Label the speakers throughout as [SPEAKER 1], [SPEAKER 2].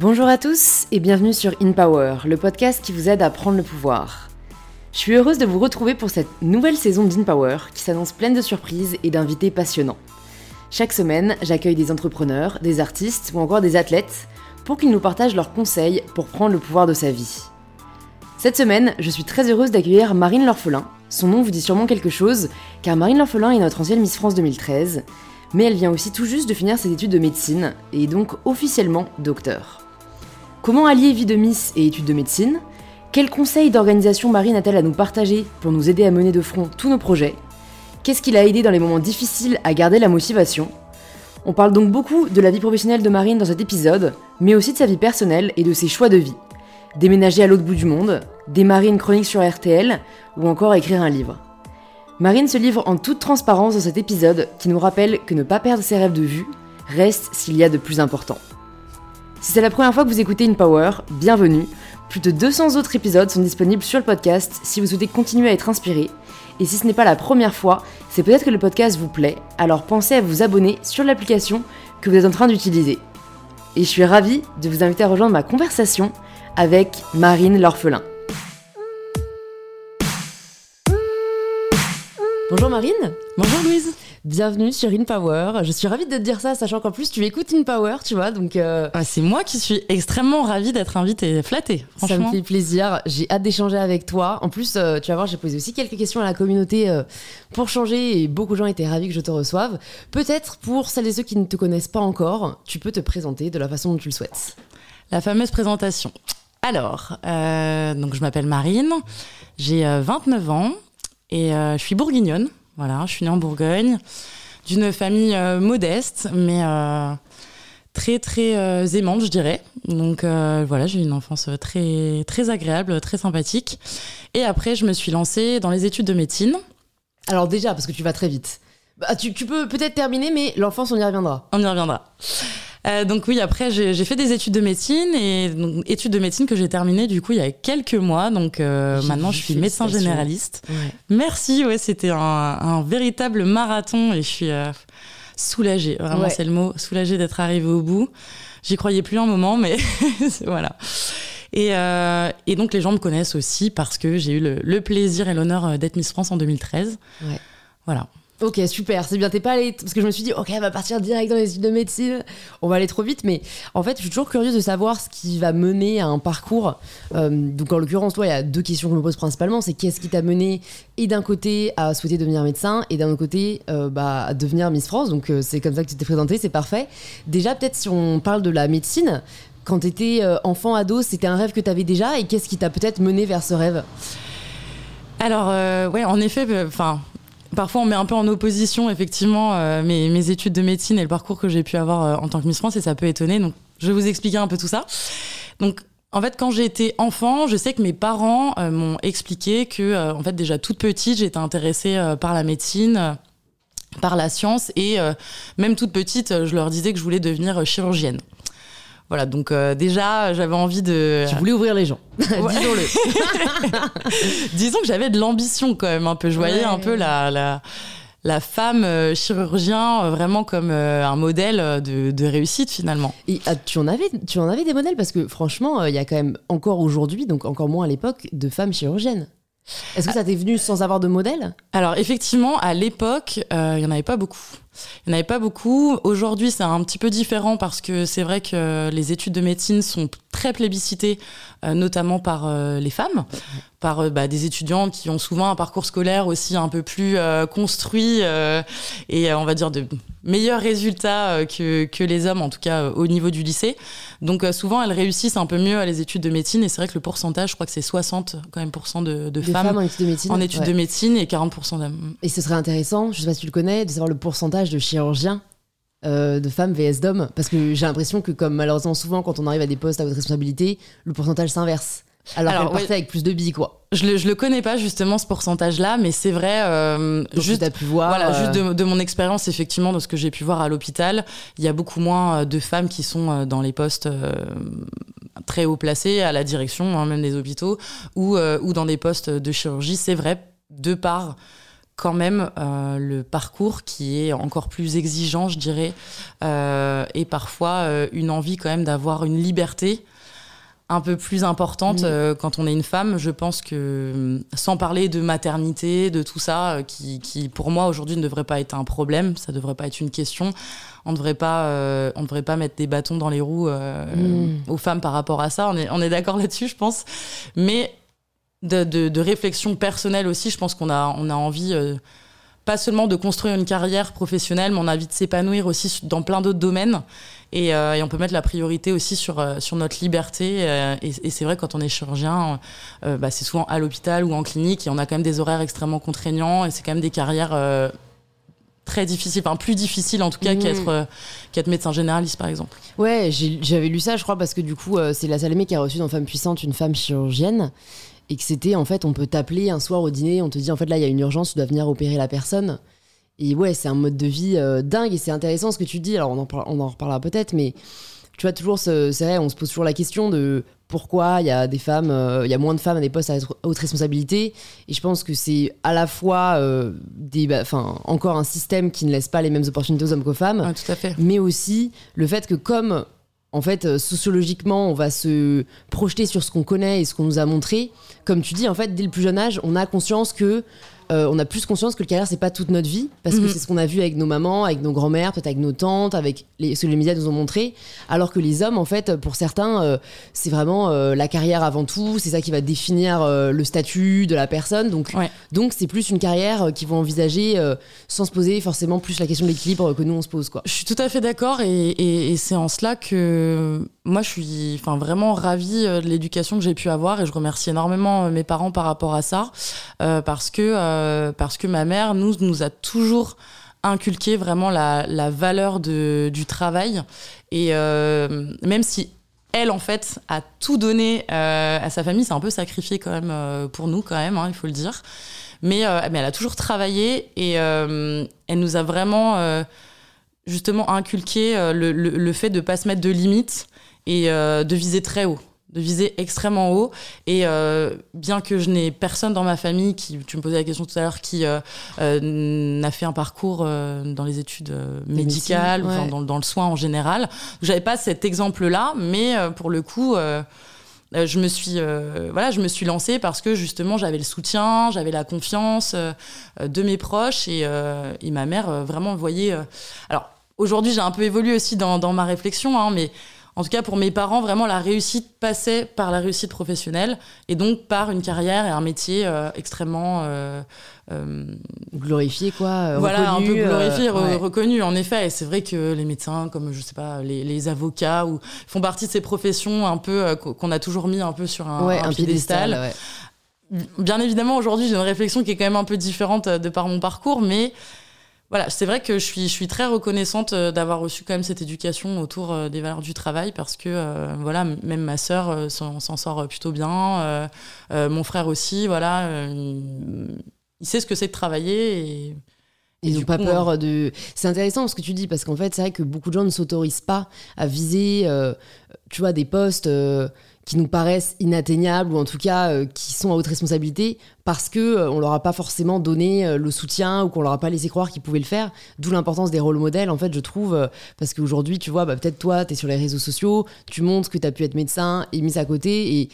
[SPEAKER 1] Bonjour à tous et bienvenue sur In Power, le podcast qui vous aide à prendre le pouvoir. Je suis heureuse de vous retrouver pour cette nouvelle saison d'In Power qui s'annonce pleine de surprises et d'invités passionnants. Chaque semaine, j'accueille des entrepreneurs, des artistes ou encore des athlètes pour qu'ils nous partagent leurs conseils pour prendre le pouvoir de sa vie. Cette semaine, je suis très heureuse d'accueillir Marine L'Orphelin. Son nom vous dit sûrement quelque chose, car Marine L'Orphelin est notre ancienne Miss France 2013, mais elle vient aussi tout juste de finir ses études de médecine et est donc officiellement docteur. Comment allier vie de Miss et études de médecine? Quels conseils d'organisation Marine a-t-elle à nous partager pour nous aider à mener de front tous nos projets? Qu'est-ce qui l'a aidé dans les moments difficiles à garder la motivation? On parle donc beaucoup de la vie professionnelle de Marine dans cet épisode, mais aussi de sa vie personnelle et de ses choix de vie déménager à l'autre bout du monde, démarrer une chronique sur RTL ou encore écrire un livre. Marine se livre en toute transparence dans cet épisode qui nous rappelle que ne pas perdre ses rêves de vue reste s'il y a de plus important. Si c'est la première fois que vous écoutez une Power, bienvenue. Plus de 200 autres épisodes sont disponibles sur le podcast si vous souhaitez continuer à être inspiré. Et si ce n'est pas la première fois, c'est peut-être que le podcast vous plaît, alors pensez à vous abonner sur l'application que vous êtes en train d'utiliser. Et je suis ravie de vous inviter à rejoindre ma conversation avec Marine l'orphelin. Bonjour Marine.
[SPEAKER 2] Bonjour Louise.
[SPEAKER 1] Bienvenue sur In Power. Je suis ravie de te dire ça, sachant qu'en plus tu écoutes In Power, tu vois. Donc euh,
[SPEAKER 2] ah, c'est moi qui suis extrêmement ravie d'être invitée, flattée. Franchement.
[SPEAKER 1] Ça me fait plaisir. J'ai hâte d'échanger avec toi. En plus, euh, tu vas voir, j'ai posé aussi quelques questions à la communauté euh, pour changer et beaucoup de gens étaient ravis que je te reçoive. Peut-être pour celles et ceux qui ne te connaissent pas encore, tu peux te présenter de la façon dont tu le souhaites.
[SPEAKER 2] La fameuse présentation. Alors, donc je m'appelle Marine, j'ai 29 euh, ans et je suis bourguignonne. Voilà, je suis née en Bourgogne, d'une famille modeste, mais très très aimante, je dirais. Donc voilà, j'ai eu une enfance très très agréable, très sympathique. Et après, je me suis lancée dans les études de médecine.
[SPEAKER 1] Alors déjà, parce que tu vas très vite. Bah, tu, tu peux peut-être terminer, mais l'enfance, on y reviendra.
[SPEAKER 2] On y reviendra. Euh, donc oui, après j'ai fait des études de médecine et donc, études de médecine que j'ai terminées du coup il y a quelques mois. Donc euh, maintenant je suis médecin généraliste. Merci, ouais, c'était un, véritable marathon et je suis euh, soulagée. Vraiment c'est le mot, soulagée d'être arrivée au bout. J'y croyais plus un moment, mais voilà. Et, et, donc les gens me connaissent aussi parce que j'ai eu le, le, plaisir et l'honneur d'être Miss France en 2013. Ouais. Voilà.
[SPEAKER 1] Ok, super, c'est bien, t'es pas allé. Parce que je me suis dit, ok, elle va partir direct dans les études de médecine, on va aller trop vite, mais en fait, je suis toujours curieuse de savoir ce qui va mener à un parcours. Euh, donc, en l'occurrence, toi, il y a deux questions que je me pose principalement c'est qu'est-ce qui t'a mené, et d'un côté, à souhaiter devenir médecin, et d'un autre côté, euh, bah, à devenir Miss France. Donc, euh, c'est comme ça que tu t'es présentée, c'est parfait. Déjà, peut-être si on parle de la médecine, quand t'étais enfant, ado, c'était un rêve que t'avais déjà, et qu'est-ce qui t'a peut-être mené vers ce rêve?
[SPEAKER 2] Alors, ouais, en effet, enfin, Parfois, on met un peu en opposition, effectivement, euh, mes, études de médecine et le parcours que j'ai pu avoir euh, en tant que Miss France, et ça peut étonner. Donc, je vais vous expliquer un peu tout ça. Donc, en fait, quand j'ai été enfant, je sais que mes parents euh, m'ont expliqué que, en fait, déjà toute petite, j'étais intéressée par la médecine, par la science, et même toute petite, je leur disais que je voulais devenir chirurgienne. Voilà, donc euh, déjà, j'avais envie de.
[SPEAKER 1] Tu voulais ouvrir les gens, disons-le.
[SPEAKER 2] Disons que j'avais de l'ambition quand même un peu. Je voyais un peu la, la, la femme euh, chirurgien euh, vraiment comme un modèle de, de, réussite finalement.
[SPEAKER 1] Et ah, tu, en avais, tu en avais des modèles? Parce que franchement, il y a quand même encore aujourd'hui, donc encore moins à l'époque, de femmes chirurgiennes. Est-ce que ça t'est venu sans avoir de modèle?
[SPEAKER 2] Alors effectivement, à l'époque, il n'y en avait pas beaucoup. Il n'y en avait pas beaucoup. Aujourd'hui, c'est un petit peu différent parce que c'est vrai que les études de médecine sont très plébiscitées, euh, notamment par euh, les femmes, par euh, bah, des étudiantes qui ont souvent un parcours scolaire aussi un peu plus construit et on va dire de meilleurs résultats que les hommes, en tout cas au niveau du lycée. Donc souvent, elles réussissent un peu mieux à les études de médecine et c'est vrai que le pourcentage, je crois que c'est 60 quand même de, de, femmes,
[SPEAKER 1] en études de médecine,
[SPEAKER 2] en études de médecine et 40% d'hommes.
[SPEAKER 1] Et ce serait intéressant, je sais pas si tu le connais, de savoir le pourcentage de chirurgiens euh, de femmes vs d'hommes Parce que j'ai l'impression que, comme malheureusement souvent, quand on arrive à des postes à haute responsabilité, le pourcentage s'inverse. Alors, Alors qu'elle avec plus de billes, quoi.
[SPEAKER 2] Je le, je le connais pas justement ce pourcentage-là, mais c'est vrai. Euh, juste,
[SPEAKER 1] as pu voir,
[SPEAKER 2] voilà, juste de, de, mon expérience, effectivement, de ce que j'ai pu voir à l'hôpital, il y a beaucoup moins euh, de femmes qui sont euh, dans les postes euh, très haut placés, à la direction, hein, même des hôpitaux, ou, ou dans des postes de chirurgie. C'est vrai, de par quand même le parcours qui est encore plus exigeant, je dirais, et parfois une envie quand même d'avoir une liberté un peu plus importante mm. quand on est une femme. Je pense que, sans parler de maternité, de tout ça, qui, qui, pour moi aujourd'hui ne devrait pas être un problème, ça devrait pas être une question on ne devrait pas, euh, on devrait pas mettre des bâtons dans les roues euh, mm. aux femmes par rapport à ça. On est, on est d'accord là-dessus, je pense. Mais de, de, réflexion personnelle aussi, je pense qu'on a, on a envie euh, pas seulement de construire une carrière professionnelle, mais on a envie de s'épanouir aussi dans plein d'autres domaines. Et, et, on peut mettre la priorité aussi sur, sur notre liberté. et, c'est vrai, quand on est chirurgien, bah, c'est souvent à l'hôpital ou en clinique, et on a quand même des horaires extrêmement contraignants, et c'est quand même des carrières très difficile, enfin plus difficile en tout cas qu'être euh, qu'être médecin généraliste par exemple.
[SPEAKER 1] Ouais, j'avais lu ça, je crois, parce que du coup, euh, c'est la Salamé qui a reçu dans Femme puissante une femme chirurgienne et que c'était en fait, on peut t'appeler un soir au dîner, on te dit en fait là il y a une urgence, tu dois venir opérer la personne. Et ouais, c'est un mode de vie euh, dingue et c'est intéressant ce que tu dis. Alors on en, on en reparlera peut-être, mais tu vois toujours, c'est vrai, on se pose toujours la question de pourquoi il y a des femmes, euh, il y a moins de femmes à des postes à haute responsabilité. Et je pense que c'est à la fois euh, des, bah, enfin, encore un système qui ne laisse pas les mêmes opportunités aux hommes qu'aux femmes,
[SPEAKER 2] tout à fait.
[SPEAKER 1] mais aussi le fait que comme en fait, euh, sociologiquement, on va se projeter sur ce qu'on connaît et ce qu'on nous a montré. Comme tu dis, en fait, dès le plus jeune âge, on a conscience que euh, on a plus conscience que le carrière c'est pas toute notre vie parce que c'est ce qu'on a vu avec nos mamans, avec nos grands-mères, peut-être avec nos tantes, avec les, ce que les médias nous ont montré. Alors que les hommes, en fait, pour certains, euh, c'est vraiment euh, la carrière avant tout. C'est ça qui va définir le statut de la personne. Donc, donc c'est plus une carrière qu'ils vont envisager sans se poser forcément plus la question de l'équilibre que nous on se pose. Quoi.
[SPEAKER 2] Je suis tout à fait d'accord et, et c'est en cela que moi je suis, enfin vraiment ravie de l'éducation que j'ai pu avoir et je remercie énormément mes parents par rapport à ça parce que euh, parce que ma mère nous, a toujours inculqué vraiment la, valeur du travail. Et euh, même si elle, en fait, a tout donné euh, à sa famille, c'est un peu sacrifié quand même pour nous, quand même, hein, il faut le dire. Mais, elle a toujours travaillé et elle nous a vraiment justement inculqué le, fait de ne pas se mettre de limites et de viser très haut de viser extrêmement haut. Et euh, bien que je n'ai personne dans ma famille qui, tu me posais la question tout à l'heure, qui euh, euh, n'a fait un parcours dans les études médicales, dans, dans, le soin en général, j'avais pas cet exemple-là, mais pour le coup. je me suis voilà je me suis lancée parce que justement j'avais le soutien j'avais la confiance de mes proches et, et ma mère vraiment voyait alors aujourd'hui j'ai un peu évolué aussi dans, dans ma réflexion hein, mais en tout cas, pour mes parents, vraiment, la réussite passait par la réussite professionnelle et donc par une carrière et un métier euh, extrêmement. Euh,
[SPEAKER 1] euh, glorifié, quoi.
[SPEAKER 2] voilà, un peu glorifié, reconnu, en effet. Et c'est vrai que les médecins, comme je sais pas, les, avocats, ou, font partie de ces professions un peu qu'on a toujours mis un peu sur un, un, piédestal. Bien évidemment, aujourd'hui, j'ai une réflexion qui est quand même un peu différente de par mon parcours, mais voilà, c'est vrai que je suis, je suis très reconnaissante euh, d'avoir reçu quand même cette éducation autour euh, des valeurs du travail parce que euh, voilà, même ma sœur s'en sort plutôt bien, mon frère aussi, voilà, il, sait ce que c'est de travailler et
[SPEAKER 1] ils n'ont pas peur de. C'est intéressant ce que tu dis parce qu'en fait, c'est vrai que beaucoup de gens ne s'autorisent pas à viser, tu vois, des postes qui nous paraissent inatteignables ou en tout cas euh, qui sont à haute responsabilité parce que euh, on leur a pas forcément donné euh, le soutien ou qu'on leur a pas laissé croire qu'ils pouvaient le faire. D'où l'importance des rôles modèles en fait, je trouve parce qu'aujourd'hui, tu vois, bah, peut-être toi, tu sur les réseaux sociaux, tu montres que tu as pu être médecin et mis à côté et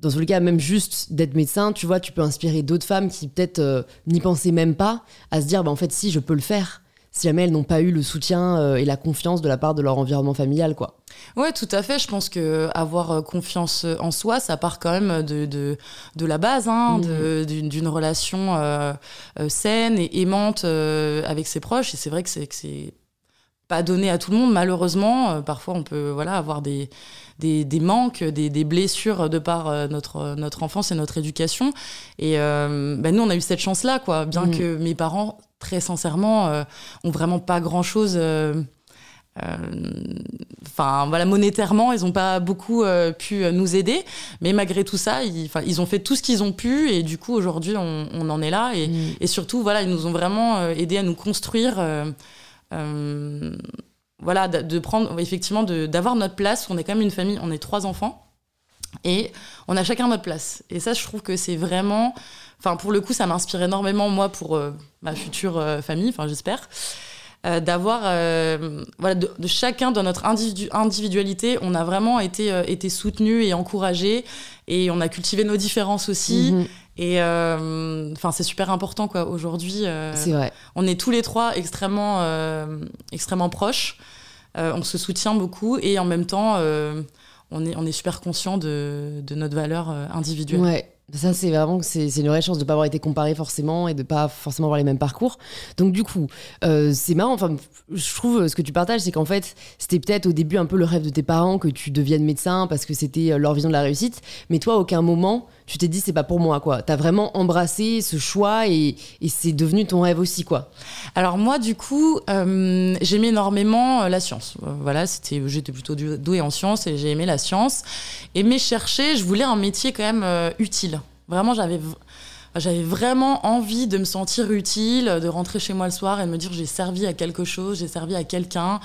[SPEAKER 1] dans tous les cas, même juste d'être médecin, tu vois, tu peux inspirer d'autres femmes qui peut-être n'y pensaient même pas à se dire, bah, en fait, si, je peux le faire si jamais elles n'ont pas eu le soutien euh, et la confiance de la part de leur environnement familial, quoi.
[SPEAKER 2] Ouais, tout à fait. Je pense que avoir euh, confiance en soi, ça part quand même de, de, de la base, hein, mmh. d'une relation euh, saine et aimante avec ses proches. Et c'est vrai que c'est pas donné à tout le monde, malheureusement. parfois, on peut voilà avoir des des, des manques, des, des, blessures de par notre, notre enfance et notre éducation. Et ben nous, on a eu cette chance-là, quoi. Bien mmh. que mes parents très sincèrement, euh, ont vraiment pas grand-chose. Euh, euh, enfin voilà monétairement ils n'ont pas beaucoup pu nous aider mais malgré tout ça ils, ils ont fait tout ce qu'ils ont pu et du coup aujourd'hui on, en est là et, mm. et, surtout voilà ils nous ont vraiment aidé à nous construire voilà de, prendre effectivement d'avoir notre place on est quand même une famille on est trois enfants Et on a chacun notre place. Et ça, je trouve que c'est vraiment. Enfin, pour le coup, ça m'inspire énormément, moi, pour euh, ma future euh, famille, enfin, j'espère. Euh, d'avoir voilà de, chacun dans notre individualité on a vraiment été été soutenu et encouragé et on a cultivé nos différences aussi mhm. et enfin c'est super important quoi aujourd'hui
[SPEAKER 1] c'est vrai
[SPEAKER 2] on est tous les trois extrêmement extrêmement proches on se soutient beaucoup et en même temps on est, on est super conscient de, de notre valeur euh, individuelle.
[SPEAKER 1] Ouais. Ça, c'est vraiment c'est une vraie chance de ne pas avoir été comparé forcément et de pas forcément avoir les mêmes parcours. Donc, du coup, euh, c'est marrant. Enfin, je trouve euh, ce que tu partages, c'est qu'en fait, c'était peut-être au début un peu le rêve de tes parents que tu deviennes médecin parce que c'était leur vision de la réussite. Mais toi, à aucun moment, tu t'es dit c'est pas pour moi quoi. T'as vraiment embrassé ce choix et, c'est devenu ton rêve aussi quoi.
[SPEAKER 2] Alors moi du coup euh, j'aimais énormément euh, la science. Euh, voilà c'était j'étais plutôt douée en sciences et j'ai aimé la science. Aimé chercher, je voulais un métier quand même utile. Vraiment j'avais j'avais vraiment envie de me sentir utile, de rentrer chez moi le soir et de me dire j'ai servi à quelque chose, j'ai servi à quelqu'un.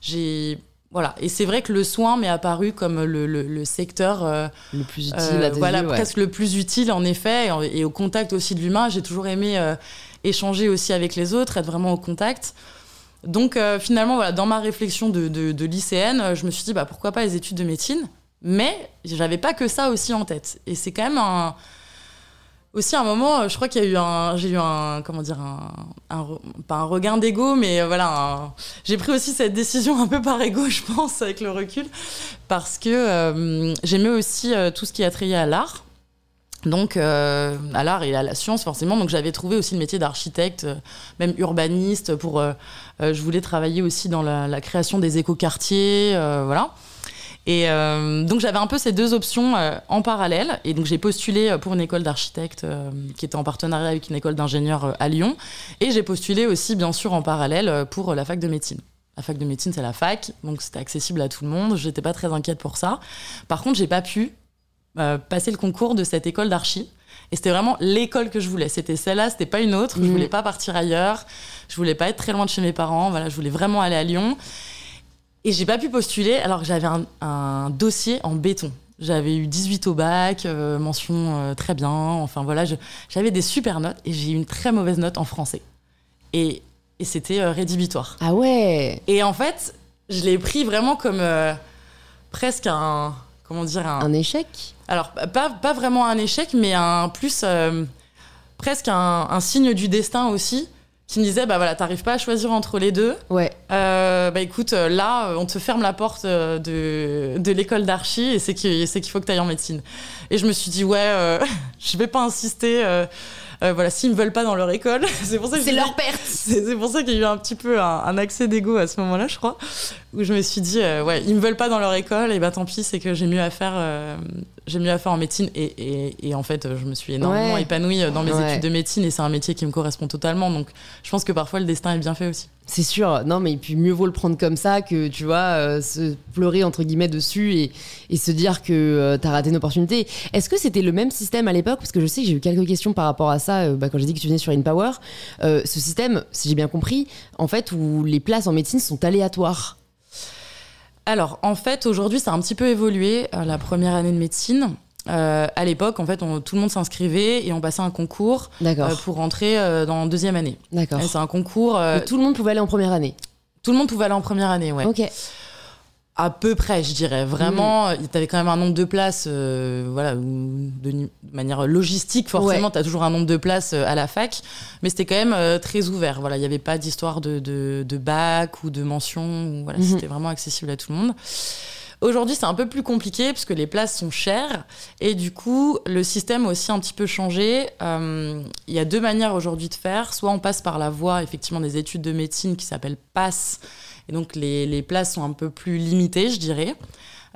[SPEAKER 2] J'ai voilà, et c'est vrai que le soin m'est apparu comme le, le, secteur
[SPEAKER 1] euh, le plus utile, euh,
[SPEAKER 2] voilà, presque le plus utile en effet, et, au contact aussi de l'humain. J'ai toujours aimé euh, échanger aussi avec les autres, être vraiment au contact. Donc finalement, voilà, dans ma réflexion de, de, de, lycéenne, je me suis dit bah pourquoi pas les études de médecine, mais j'avais pas que ça aussi en tête. Et c'est quand même un aussi, à un moment, je crois qu'il y a eu un, j'ai eu un, comment dire, un, pas un regain d'ego, mais euh, voilà, j'ai pris aussi cette décision un peu par ego, je pense, avec le recul, parce que euh, j'aimais aussi euh, tout ce qui a trait à l'art. Donc, à l'art et à la science, forcément. Donc, j'avais trouvé aussi le métier d'architecte, même urbaniste, pour. je voulais travailler aussi dans la, la création des écoquartiers, voilà. Et euh, donc j'avais un peu ces deux options euh, en parallèle. Et donc j'ai postulé euh, pour une école d'architecte qui était en partenariat avec une école d'ingénieurs à Lyon. Et j'ai postulé aussi, bien sûr, en parallèle pour la fac de médecine. La fac de médecine, c'est la fac, donc c'était accessible à tout le monde. J'étais pas très inquiète pour ça. Par contre, j'ai pas pu passer le concours de cette école d'archi. Et c'était vraiment l'école que je voulais. C'était celle-là, c'était pas une autre. Je mmh. voulais pas partir ailleurs. Je voulais pas être très loin de chez mes parents. Voilà, je voulais vraiment aller à Lyon. Et j'ai pas pu postuler alors que j'avais un, dossier en béton. J'avais eu 18 au bac, euh, mention euh, très bien. Enfin voilà, j'avais des super notes et j'ai eu une très mauvaise note en français. Et, et c'était euh, rédhibitoire.
[SPEAKER 1] Ah ouais
[SPEAKER 2] Et en fait, je l'ai pris vraiment comme presque un. Comment dire
[SPEAKER 1] Un, un échec?
[SPEAKER 2] Alors, pas, pas vraiment un échec, mais un plus. presque un, un signe du destin aussi qui me disait bah voilà t'arrives pas à choisir entre les deux.
[SPEAKER 1] Ouais.
[SPEAKER 2] Euh, bah écoute euh, là on te ferme la porte euh, de, de l'école d'archi et c'est qu'il faut que tu ailles en médecine. Et je me suis dit ouais je vais pas insister voilà s'ils me veulent pas dans leur école
[SPEAKER 1] c'est pour ça que c'est leur perte.
[SPEAKER 2] C'est pour ça qu'il y a eu un petit peu un, accès d'ego à ce moment-là je crois où je me suis dit ouais ils me veulent pas dans leur école et bah tant pis c'est que j'ai mieux à faire j'ai mieux à faire en médecine et, et, et, en fait je me suis énormément épanouie dans mes études de médecine et c'est un métier qui me correspond totalement. Donc je pense que parfois le destin est bien fait aussi.
[SPEAKER 1] C'est sûr. Non mais puis mieux vaut le prendre comme ça que tu vois euh, se pleurer entre guillemets dessus et, et se dire que euh, t'as raté une opportunité. Est-ce que c'était le même système à l'époque? Parce que je sais que j'ai eu quelques questions par rapport à ça euh, bah, quand j'ai dit que tu venais sur InPower. Ce système si j'ai bien compris en fait où les places en médecine sont aléatoires
[SPEAKER 2] alors, en fait, aujourd'hui, ça a un petit peu évolué, euh, la première année de médecine. Euh, à l'époque, en fait, tout le monde s'inscrivait et on passait un concours euh, pour rentrer dans deuxième année.
[SPEAKER 1] D'accord.
[SPEAKER 2] C'est un concours.
[SPEAKER 1] tout le monde pouvait aller en première année.
[SPEAKER 2] Tout le monde pouvait aller en première année, ouais.
[SPEAKER 1] Ok
[SPEAKER 2] à peu près, je dirais. Vraiment, mm. tu avais quand même un nombre de places, euh, voilà, de, manière logistique, forcément, tu as toujours un nombre de places euh, à la fac, mais c'était quand même euh, très ouvert. Voilà, il n'y avait pas d'histoire de, de, bac ou de mention, voilà, mm-hmm. c'était vraiment accessible à tout le monde. Aujourd'hui, c'est un peu plus compliqué puisque les places sont chères et du coup, le système a aussi un petit peu changé. Il y a deux manières aujourd'hui de faire. Soit on passe par la voie effectivement des études de médecine qui s'appelle PASS et donc les, places sont un peu plus limitées, je dirais.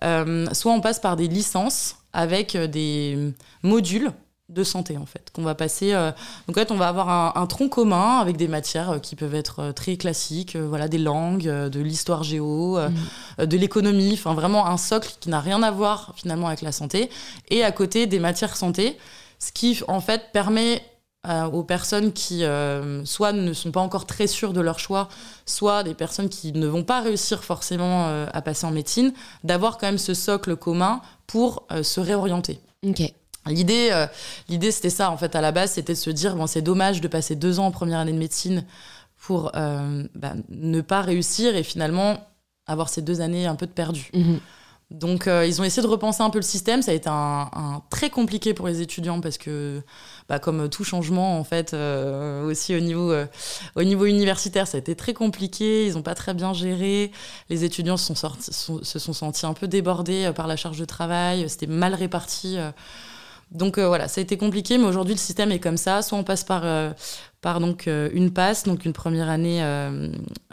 [SPEAKER 2] Euh, soit on passe par des licences avec euh, des modules de santé en fait qu'on va passer euh, donc en fait on va avoir un, tronc commun avec des matières qui peuvent être très classiques voilà des langues de l'histoire géo mmh. de l'économie enfin vraiment un socle qui n'a rien à voir finalement avec la santé et à côté des matières santé ce qui en fait permet euh, aux personnes qui euh, soit ne sont pas encore très sûres de leur choix, soit des personnes qui ne vont pas réussir forcément euh, à passer en médecine, d'avoir quand même ce socle commun pour se réorienter.
[SPEAKER 1] Ok.
[SPEAKER 2] L'idée, l'idée c'était ça en fait à la base, c'était de se dire bon c'est dommage de passer deux ans en première année de médecine pour bah, ne pas réussir et finalement avoir ces deux années un peu de perdu. Mhm. Donc, euh, ils ont essayé de repenser un peu le système. Ça a été un, très compliqué pour les étudiants parce que, bah, comme tout changement, en fait, euh, aussi au niveau, euh, au niveau universitaire, ça a été très compliqué. Ils n'ont pas très bien géré. Les étudiants se sont, sentis un peu débordés par la charge de travail. C'était mal réparti. Donc voilà, ça a été compliqué, mais aujourd'hui le système est comme ça. Soit on passe par, par donc une passe, donc une première année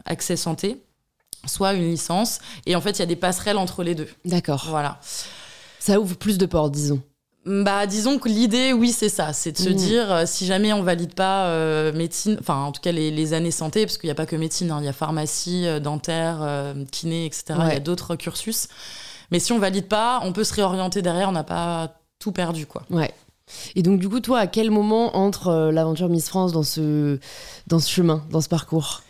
[SPEAKER 2] accès santé, soit une licence. Et en fait, il y a des passerelles entre les deux.
[SPEAKER 1] D'accord.
[SPEAKER 2] Voilà.
[SPEAKER 1] Ça ouvre plus de portes, disons.
[SPEAKER 2] Bah, disons que l'idée, oui, c'est ça. C'est de se mmh. dire, euh, si jamais on valide pas euh, médecine, enfin, en tout cas, les, années santé, parce qu'il n'y a pas que médecine, hein. il y a pharmacie, euh, dentaire, kiné, etc. Il y a d'autres cursus. Mais si on valide pas, on peut se réorienter derrière, on n'a pas tout perdu, quoi.
[SPEAKER 1] Ouais. Et donc, du coup, toi, à quel moment entre l'aventure Miss France dans ce, dans ce chemin, dans ce parcours?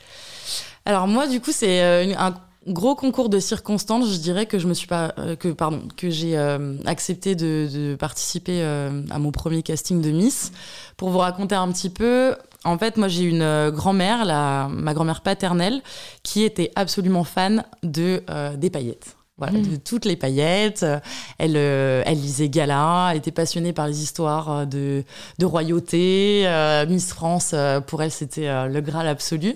[SPEAKER 2] Alors moi, du coup, c'est euh, un gros concours de circonstances. Je dirais que je me suis pas, euh, que pardon, que j'ai euh, accepté de, participer à mon premier casting de Miss. Pour vous raconter un petit peu, en fait, moi, j'ai une grand-mère, ma grand-mère paternelle, qui était absolument fan de des paillettes. Voilà, mmh. de toutes les paillettes. Elle, elle lisait Gala, elle était passionnée par les histoires de, de royauté. Miss France, pour elle, c'était le Graal absolu.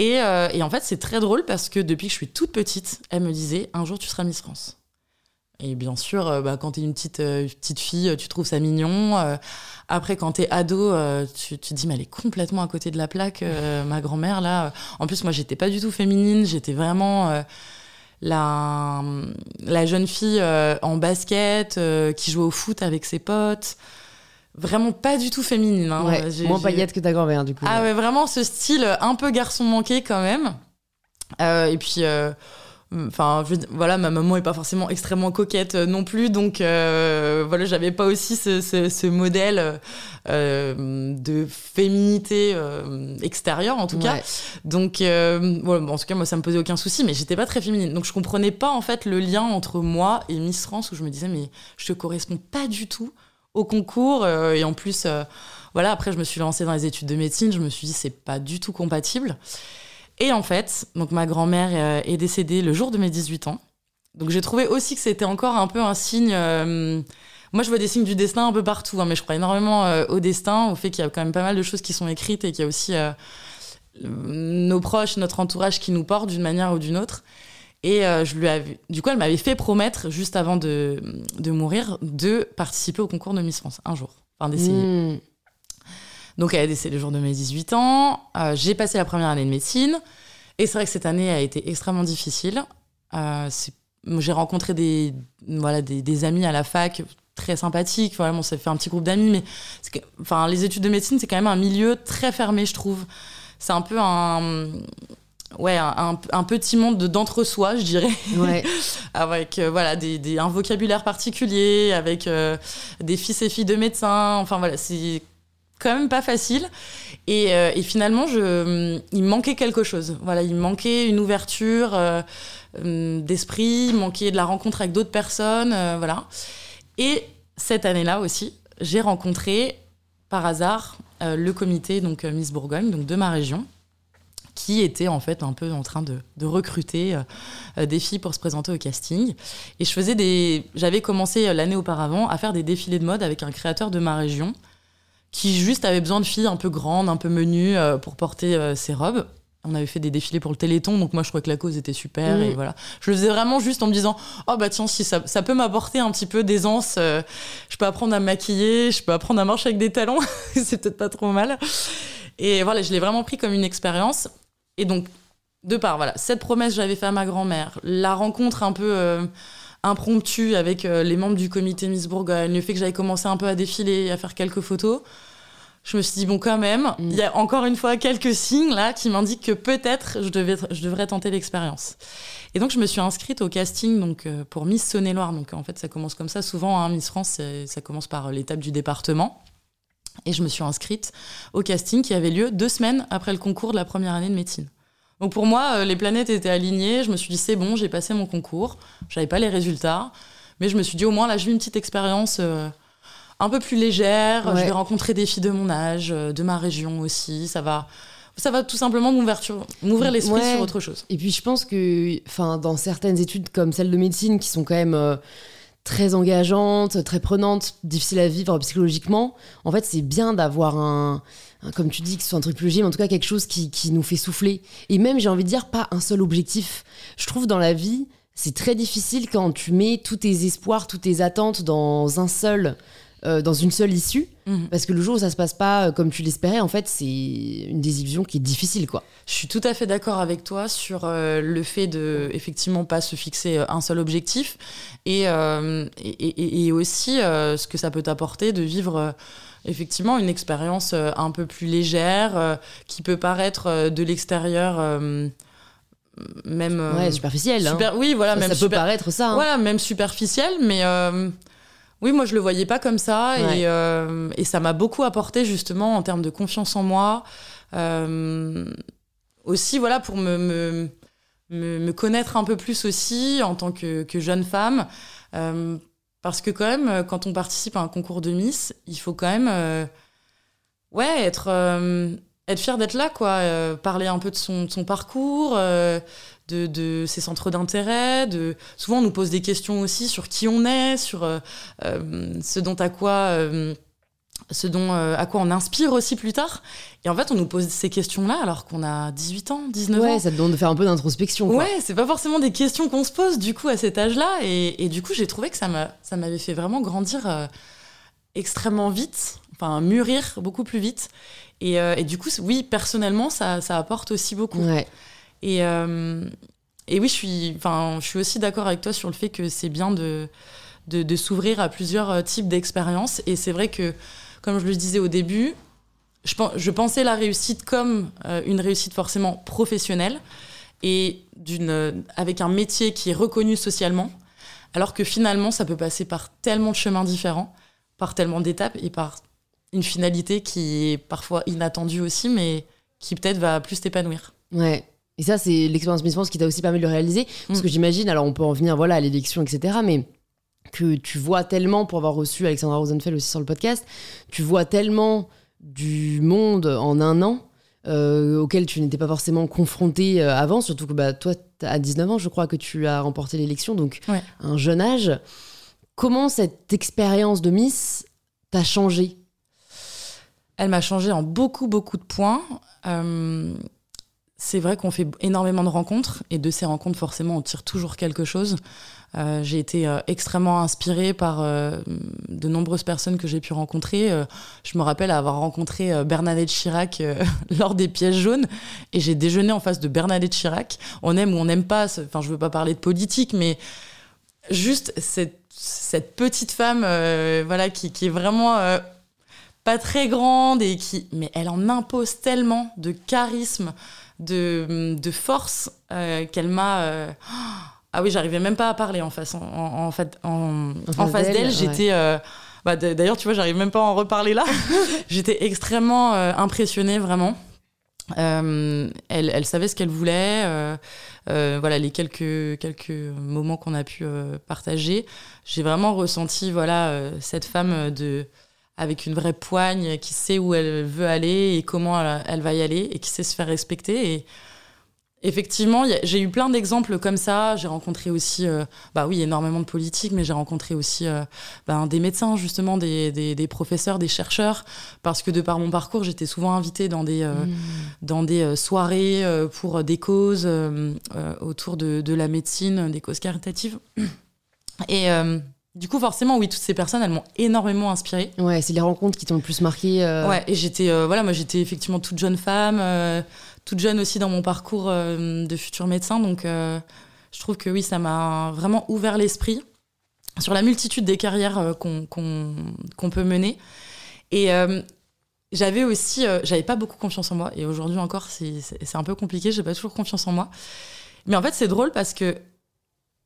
[SPEAKER 2] Euh, et, en fait, c'est très drôle parce que depuis que je suis toute petite, elle me disait un jour tu seras Miss France. Et bien sûr, euh, bah, quand tu es une petite, euh, petite fille, tu trouves ça mignon. après, quand tu es ado, tu, te dis, mais elle est complètement à côté de la plaque, ma grand-mère, là. En plus, moi, j'étais pas du tout féminine, j'étais vraiment la, la jeune fille en basket qui jouait au foot avec ses potes vraiment pas du tout féminine. Hein.
[SPEAKER 1] moins paillette que ta grand-mère, du coup.
[SPEAKER 2] Ah ouais, vraiment ce style un peu garçon manqué quand même. Euh, et puis, euh, enfin, voilà, ma maman est pas forcément extrêmement coquette euh, non plus, donc voilà, j'avais pas aussi ce, modèle de féminité extérieure en tout cas. Donc, voilà, en tout cas, moi, ça me posait aucun souci, mais j'étais pas très féminine. Donc, je comprenais pas en fait le lien entre moi et Miss France où je me disais, mais je te corresponds pas du tout au concours. Euh, et en plus, euh, voilà, après, je me suis lancée dans les études de médecine. Je me suis dit, c'est pas du tout compatible. Et en fait, donc ma grand-mère euh, est décédée le jour de mes 18 ans. Donc j'ai trouvé aussi que c'était encore un peu un signe. moi, je vois des signes du destin un peu partout, hein, mais je crois énormément au destin, au fait qu'il y a quand même pas mal de choses qui sont écrites et qu'il y a aussi nos proches, notre entourage qui nous portent d'une manière ou d'une autre. Et euh, je lui avais, du coup, elle m'avait fait promettre, juste avant de, de, mourir, de participer au concours de Miss France, un jour. Enfin, d'essayer. Hmm. Donc, elle a décédé le jour de mes 18 ans. Euh, j'ai passé la première année de médecine. Et c'est vrai que cette année a été extrêmement difficile. Euh, j'ai rencontré des, voilà, des, des, amis à la fac très sympathiques. Voilà, on s'est fait un petit groupe d'amis. Mais enfin, les études de médecine, c'est quand même un milieu très fermé, je trouve. C'est un peu un ouais, un, petit monde d'entre-soi, je dirais. avec euh, voilà, des, un vocabulaire particulier, avec euh, des fils et filles de médecins. Enfin voilà, c'est quand même pas facile. Et, euh, et, finalement, je, il me manquait quelque chose. Voilà, il me manquait une ouverture d'esprit, il manquait de la rencontre avec d'autres personnes. voilà. Et cette année-là aussi, j'ai rencontré par hasard le comité donc Miss Bourgogne, donc de ma région qui était en fait un peu en train de, recruter euh, des filles pour se présenter au casting. Et je faisais des, j'avais commencé euh, l'année auparavant à faire des défilés de mode avec un créateur de ma région qui juste avait besoin de filles un peu grandes, un peu menues euh, pour porter ses robes. On avait fait des défilés pour le Téléthon, donc moi je crois que la cause était super mmh. et voilà. Je le faisais vraiment juste en me disant oh bah tiens si ça, ça peut m'apporter un petit peu d'aisance, je peux apprendre à me maquiller, je peux apprendre à marcher avec des talons, c'est peut-être pas trop mal. Et voilà, je l'ai vraiment pris comme une expérience. Et donc, de part, voilà, cette promesse que j'avais faite à ma grand-mère, la rencontre un peu euh, impromptue avec euh, les membres du comité Miss Bourgogne, le fait que j'avais commencé un peu à défiler, à faire quelques photos, je me suis dit, bon, quand même, mm. il y a encore une fois quelques signes là qui m'indiquent que peut-être je, je devrais tenter l'expérience. Et donc, je me suis inscrite au casting donc, euh, pour Miss Saône-et-Loire. Donc, en fait, ça commence comme ça. Souvent, hein, Miss France, ça commence par l'étape du département. Et je me suis inscrite au casting qui avait lieu deux semaines après le concours de la première année de médecine. Donc pour moi, euh, les planètes étaient alignées. Je me suis dit, c'est bon, j'ai passé mon concours. Je n'avais pas les résultats. Mais je me suis dit, au moins, là, je vis une petite expérience euh, un peu plus légère. Je vais rencontrer des filles de mon âge, de ma région aussi. Ça va ça va tout simplement m'ouvrir l'esprit sur autre chose.
[SPEAKER 1] Et puis je pense que enfin, dans certaines études comme celle de médecine qui sont quand même très engageantes, très prenantes, difficiles à vivre psychologiquement, en fait c'est bien d'avoir un, comme tu dis, que ce soit un truc plus mais en tout cas quelque chose qui, qui nous fait souffler. Et même, j'ai envie de dire, pas un seul objectif. Je trouve dans la vie, c'est très difficile quand tu mets tous tes espoirs, toutes tes attentes dans un seul, euh, dans une seule issue, mhm. parce que le jour où ça se passe pas euh, comme tu l'espérais, en fait, c'est une désillusion qui est difficile, quoi.
[SPEAKER 2] Je suis tout à fait d'accord avec toi sur euh, le fait de effectivement pas se fixer un seul objectif et, et, et, aussi ce que ça peut t'apporter de vivre effectivement une expérience un peu plus légère, qui peut paraître de l'extérieur même
[SPEAKER 1] ouais, superficielle hein.
[SPEAKER 2] oui voilà
[SPEAKER 1] ça,
[SPEAKER 2] même
[SPEAKER 1] ça peut paraître ça hein.
[SPEAKER 2] voilà même superficielle mais oui moi je le voyais pas comme ça et, et, ça m'a beaucoup apporté justement en termes de confiance en moi aussi voilà pour me, me, me, connaître un peu plus aussi en tant que, que jeune femme parce que quand même, euh, quand on participe à un concours de Miss, il faut quand même, euh, ouais, être, euh, être fier d'être là, quoi. parler un peu de son, son parcours, de, de, ses centres d'intérêt. De... Souvent, on nous pose des questions aussi sur qui on est, sur ce dont à quoi ce dont, euh, à quoi on inspire aussi plus tard. Et en fait, on nous pose ces questions-là alors qu'on a 18 ans, 19
[SPEAKER 1] ans.
[SPEAKER 2] Ouais,
[SPEAKER 1] ça te demande de faire un peu d'introspection.
[SPEAKER 2] Ouais, c'est pas forcément des questions qu'on se pose du coup à cet âge-là. Et, du coup, j'ai trouvé que ça m'avait fait vraiment grandir euh, extrêmement vite, enfin mûrir beaucoup plus vite. Et, euh, du coup, oui, personnellement, ça, ça, apporte aussi beaucoup.
[SPEAKER 1] Ouais.
[SPEAKER 2] Et, et oui, je suis, je suis aussi d'accord avec toi sur le fait que c'est bien de, de, de s'ouvrir à plusieurs types d'expériences. Et c'est vrai que comme je le disais au début, je, je pensais la réussite comme euh, une réussite forcément professionnelle et d'une, avec un métier qui est reconnu socialement, alors que finalement, ça peut passer par tellement de chemins différents, par tellement d'étapes et par une finalité qui est parfois inattendue aussi, mais qui peut-être va plus t'épanouir.
[SPEAKER 1] Ouais. Et ça, c'est l'expérience Miss France qui t'a aussi permis de le réaliser. Parce mm. que j'imagine, alors on peut en venir voilà, à l'élection, etc. Mais que tu vois tellement, pour avoir reçu Alexandra Rosenfeld aussi sur le podcast, tu vois tellement du monde en un an euh, auquel tu n'étais pas forcément confronté euh, avant, surtout que bah, toi, à 19 ans, je crois que tu as remporté l'élection, donc un jeune âge. Comment cette expérience de Miss t'a changé?
[SPEAKER 2] Elle m'a changé en beaucoup, beaucoup de points. Euh, c'est vrai qu'on fait énormément de rencontres, et de ces rencontres, forcément, on tire toujours quelque chose. Euh, j'ai été euh, extrêmement inspirée par de nombreuses personnes que j'ai pu rencontrer. je me rappelle avoir rencontré Bernadette Chirac lors des pièces jaunes et j'ai déjeuné en face de Bernadette Chirac. On aime ou on n'aime pas, enfin je veux pas parler de politique, mais juste cette, petite femme voilà, qui, est vraiment pas très grande et qui... Mais elle en impose tellement de charisme, de, de force qu'elle m'a... Ah oui, j'arrivais même pas à parler en face. En, en, face d'elle, j'étais. Euh, bah, d'ailleurs, tu vois, j'arrive même pas à en reparler là. j'étais extrêmement euh, impressionnée, vraiment. Euh, elle, elle, savait ce qu'elle voulait. voilà, les quelques, quelques moments qu'on a pu partager, j'ai vraiment ressenti voilà, cette femme de, avec une vraie poigne qui sait où elle veut aller et comment elle, elle va y aller et qui sait se faire respecter. Et Effectivement, j'ai eu plein d'exemples comme ça. J'ai rencontré aussi, euh, bah oui, énormément de politiques, mais j'ai rencontré aussi euh, ben, des médecins, justement, des, des, professeurs, des chercheurs, parce que de par mon parcours, j'étais souvent invitée dans des, euh, mmh. dans des soirées pour des causes autour de, de, la médecine, des causes caritatives. Et du coup, forcément, oui, toutes ces personnes, elles m'ont énormément inspirée.
[SPEAKER 1] Ouais, c'est les rencontres qui t'ont le plus marqué.
[SPEAKER 2] Ouais, et j'étais, voilà, moi, j'étais effectivement toute jeune femme toute jeune aussi dans mon parcours euh, de futur médecin. Donc, euh, je trouve que oui, ça m'a vraiment ouvert l'esprit sur la multitude des carrières euh, qu'on peut mener. Et j'avais aussi, j'avais pas beaucoup confiance en moi. Et aujourd'hui encore, c'est un peu compliqué. J'ai pas toujours confiance en moi. Mais en fait, c'est drôle parce que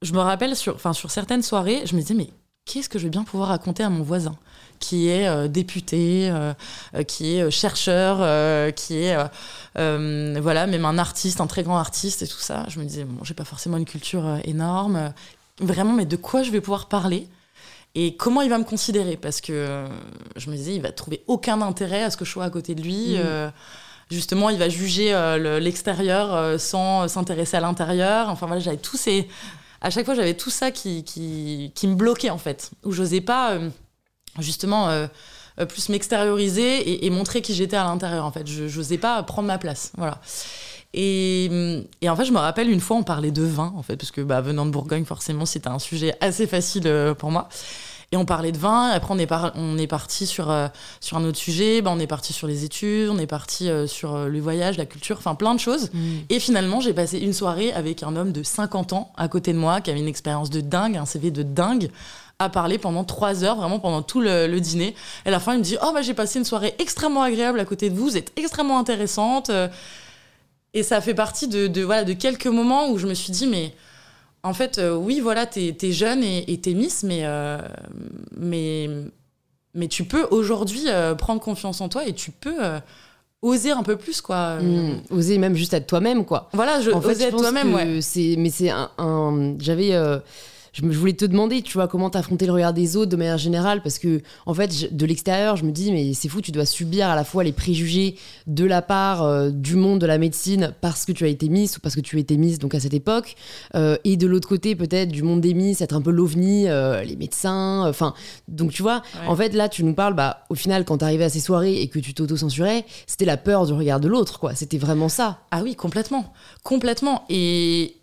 [SPEAKER 2] je me rappelle sur, enfin, sur certaines soirées, je me disais, mais qu'est-ce que je vais bien pouvoir raconter à mon voisin qui est euh, député, euh, euh, qui est chercheur, qui est voilà même un artiste, un très grand artiste et tout ça. Je me disais bon, j'ai pas forcément une culture énorme. vraiment, mais de quoi je vais pouvoir parler et comment il va me considérer? Parce que je me disais, il va trouver aucun intérêt à ce que je sois à côté de lui. Mm. justement, il va juger l'extérieur sans s'intéresser à l'intérieur. Enfin voilà, j'avais tous ces. À chaque fois, j'avais tout ça qui, me bloquait en fait, où j'osais pas justement euh, plus m'extérioriser et, montrer qui j'étais à l'intérieur en fait. Je n'osais pas prendre ma place. Voilà. Et, en fait, je me rappelle une fois, on parlait de vin, en fait, parce que bah, venant de Bourgogne, forcément, c'était un sujet assez facile euh, pour moi. Et on parlait de vin, et après on est, on est parti sur, euh, sur un autre sujet, bah, on est parti sur les études, on est parti sur le voyage, la culture, enfin plein de choses. Mmh. Et finalement, j'ai passé une soirée avec un homme de 50 ans à côté de moi, qui avait une expérience de dingue, un CV de dingue, à parler pendant trois heures, vraiment pendant tout le, dîner. Et à la fin, il me dit Oh, bah, j'ai passé une soirée extrêmement agréable à côté de vous, vous êtes extrêmement intéressante. Et ça fait partie de, voilà, de quelques moments où je me suis dit Mais en fait, euh, oui, voilà, t'es es jeune et t'es Miss, mais, euh, mais, mais tu peux aujourd'hui euh, prendre confiance en toi et tu peux oser un peu plus quoi.
[SPEAKER 1] Mmh, oser même juste être toi-même quoi.
[SPEAKER 2] Voilà je, oser être toi-même ouais.
[SPEAKER 1] mais c'est un j'avais je, voulais te demander, tu vois, comment t'affronter le regard des autres de manière générale, parce que, en fait, de l'extérieur, je me dis, mais c'est fou, tu dois subir à la fois les préjugés de la part euh, du monde de la médecine parce que tu as été Miss ou parce que tu as été Miss, donc à cette époque, euh, et de l'autre côté, peut-être, du monde des Miss, être un peu l'ovni, euh, les médecins, enfin, donc tu vois, en fait, là, tu nous parles, bah, au final, quand t'arrivais à ces soirées et que tu t'auto-censurais, c'était la peur du regard de l'autre, quoi. C'était vraiment ça.
[SPEAKER 2] Ah oui, complètement. Complètement. Et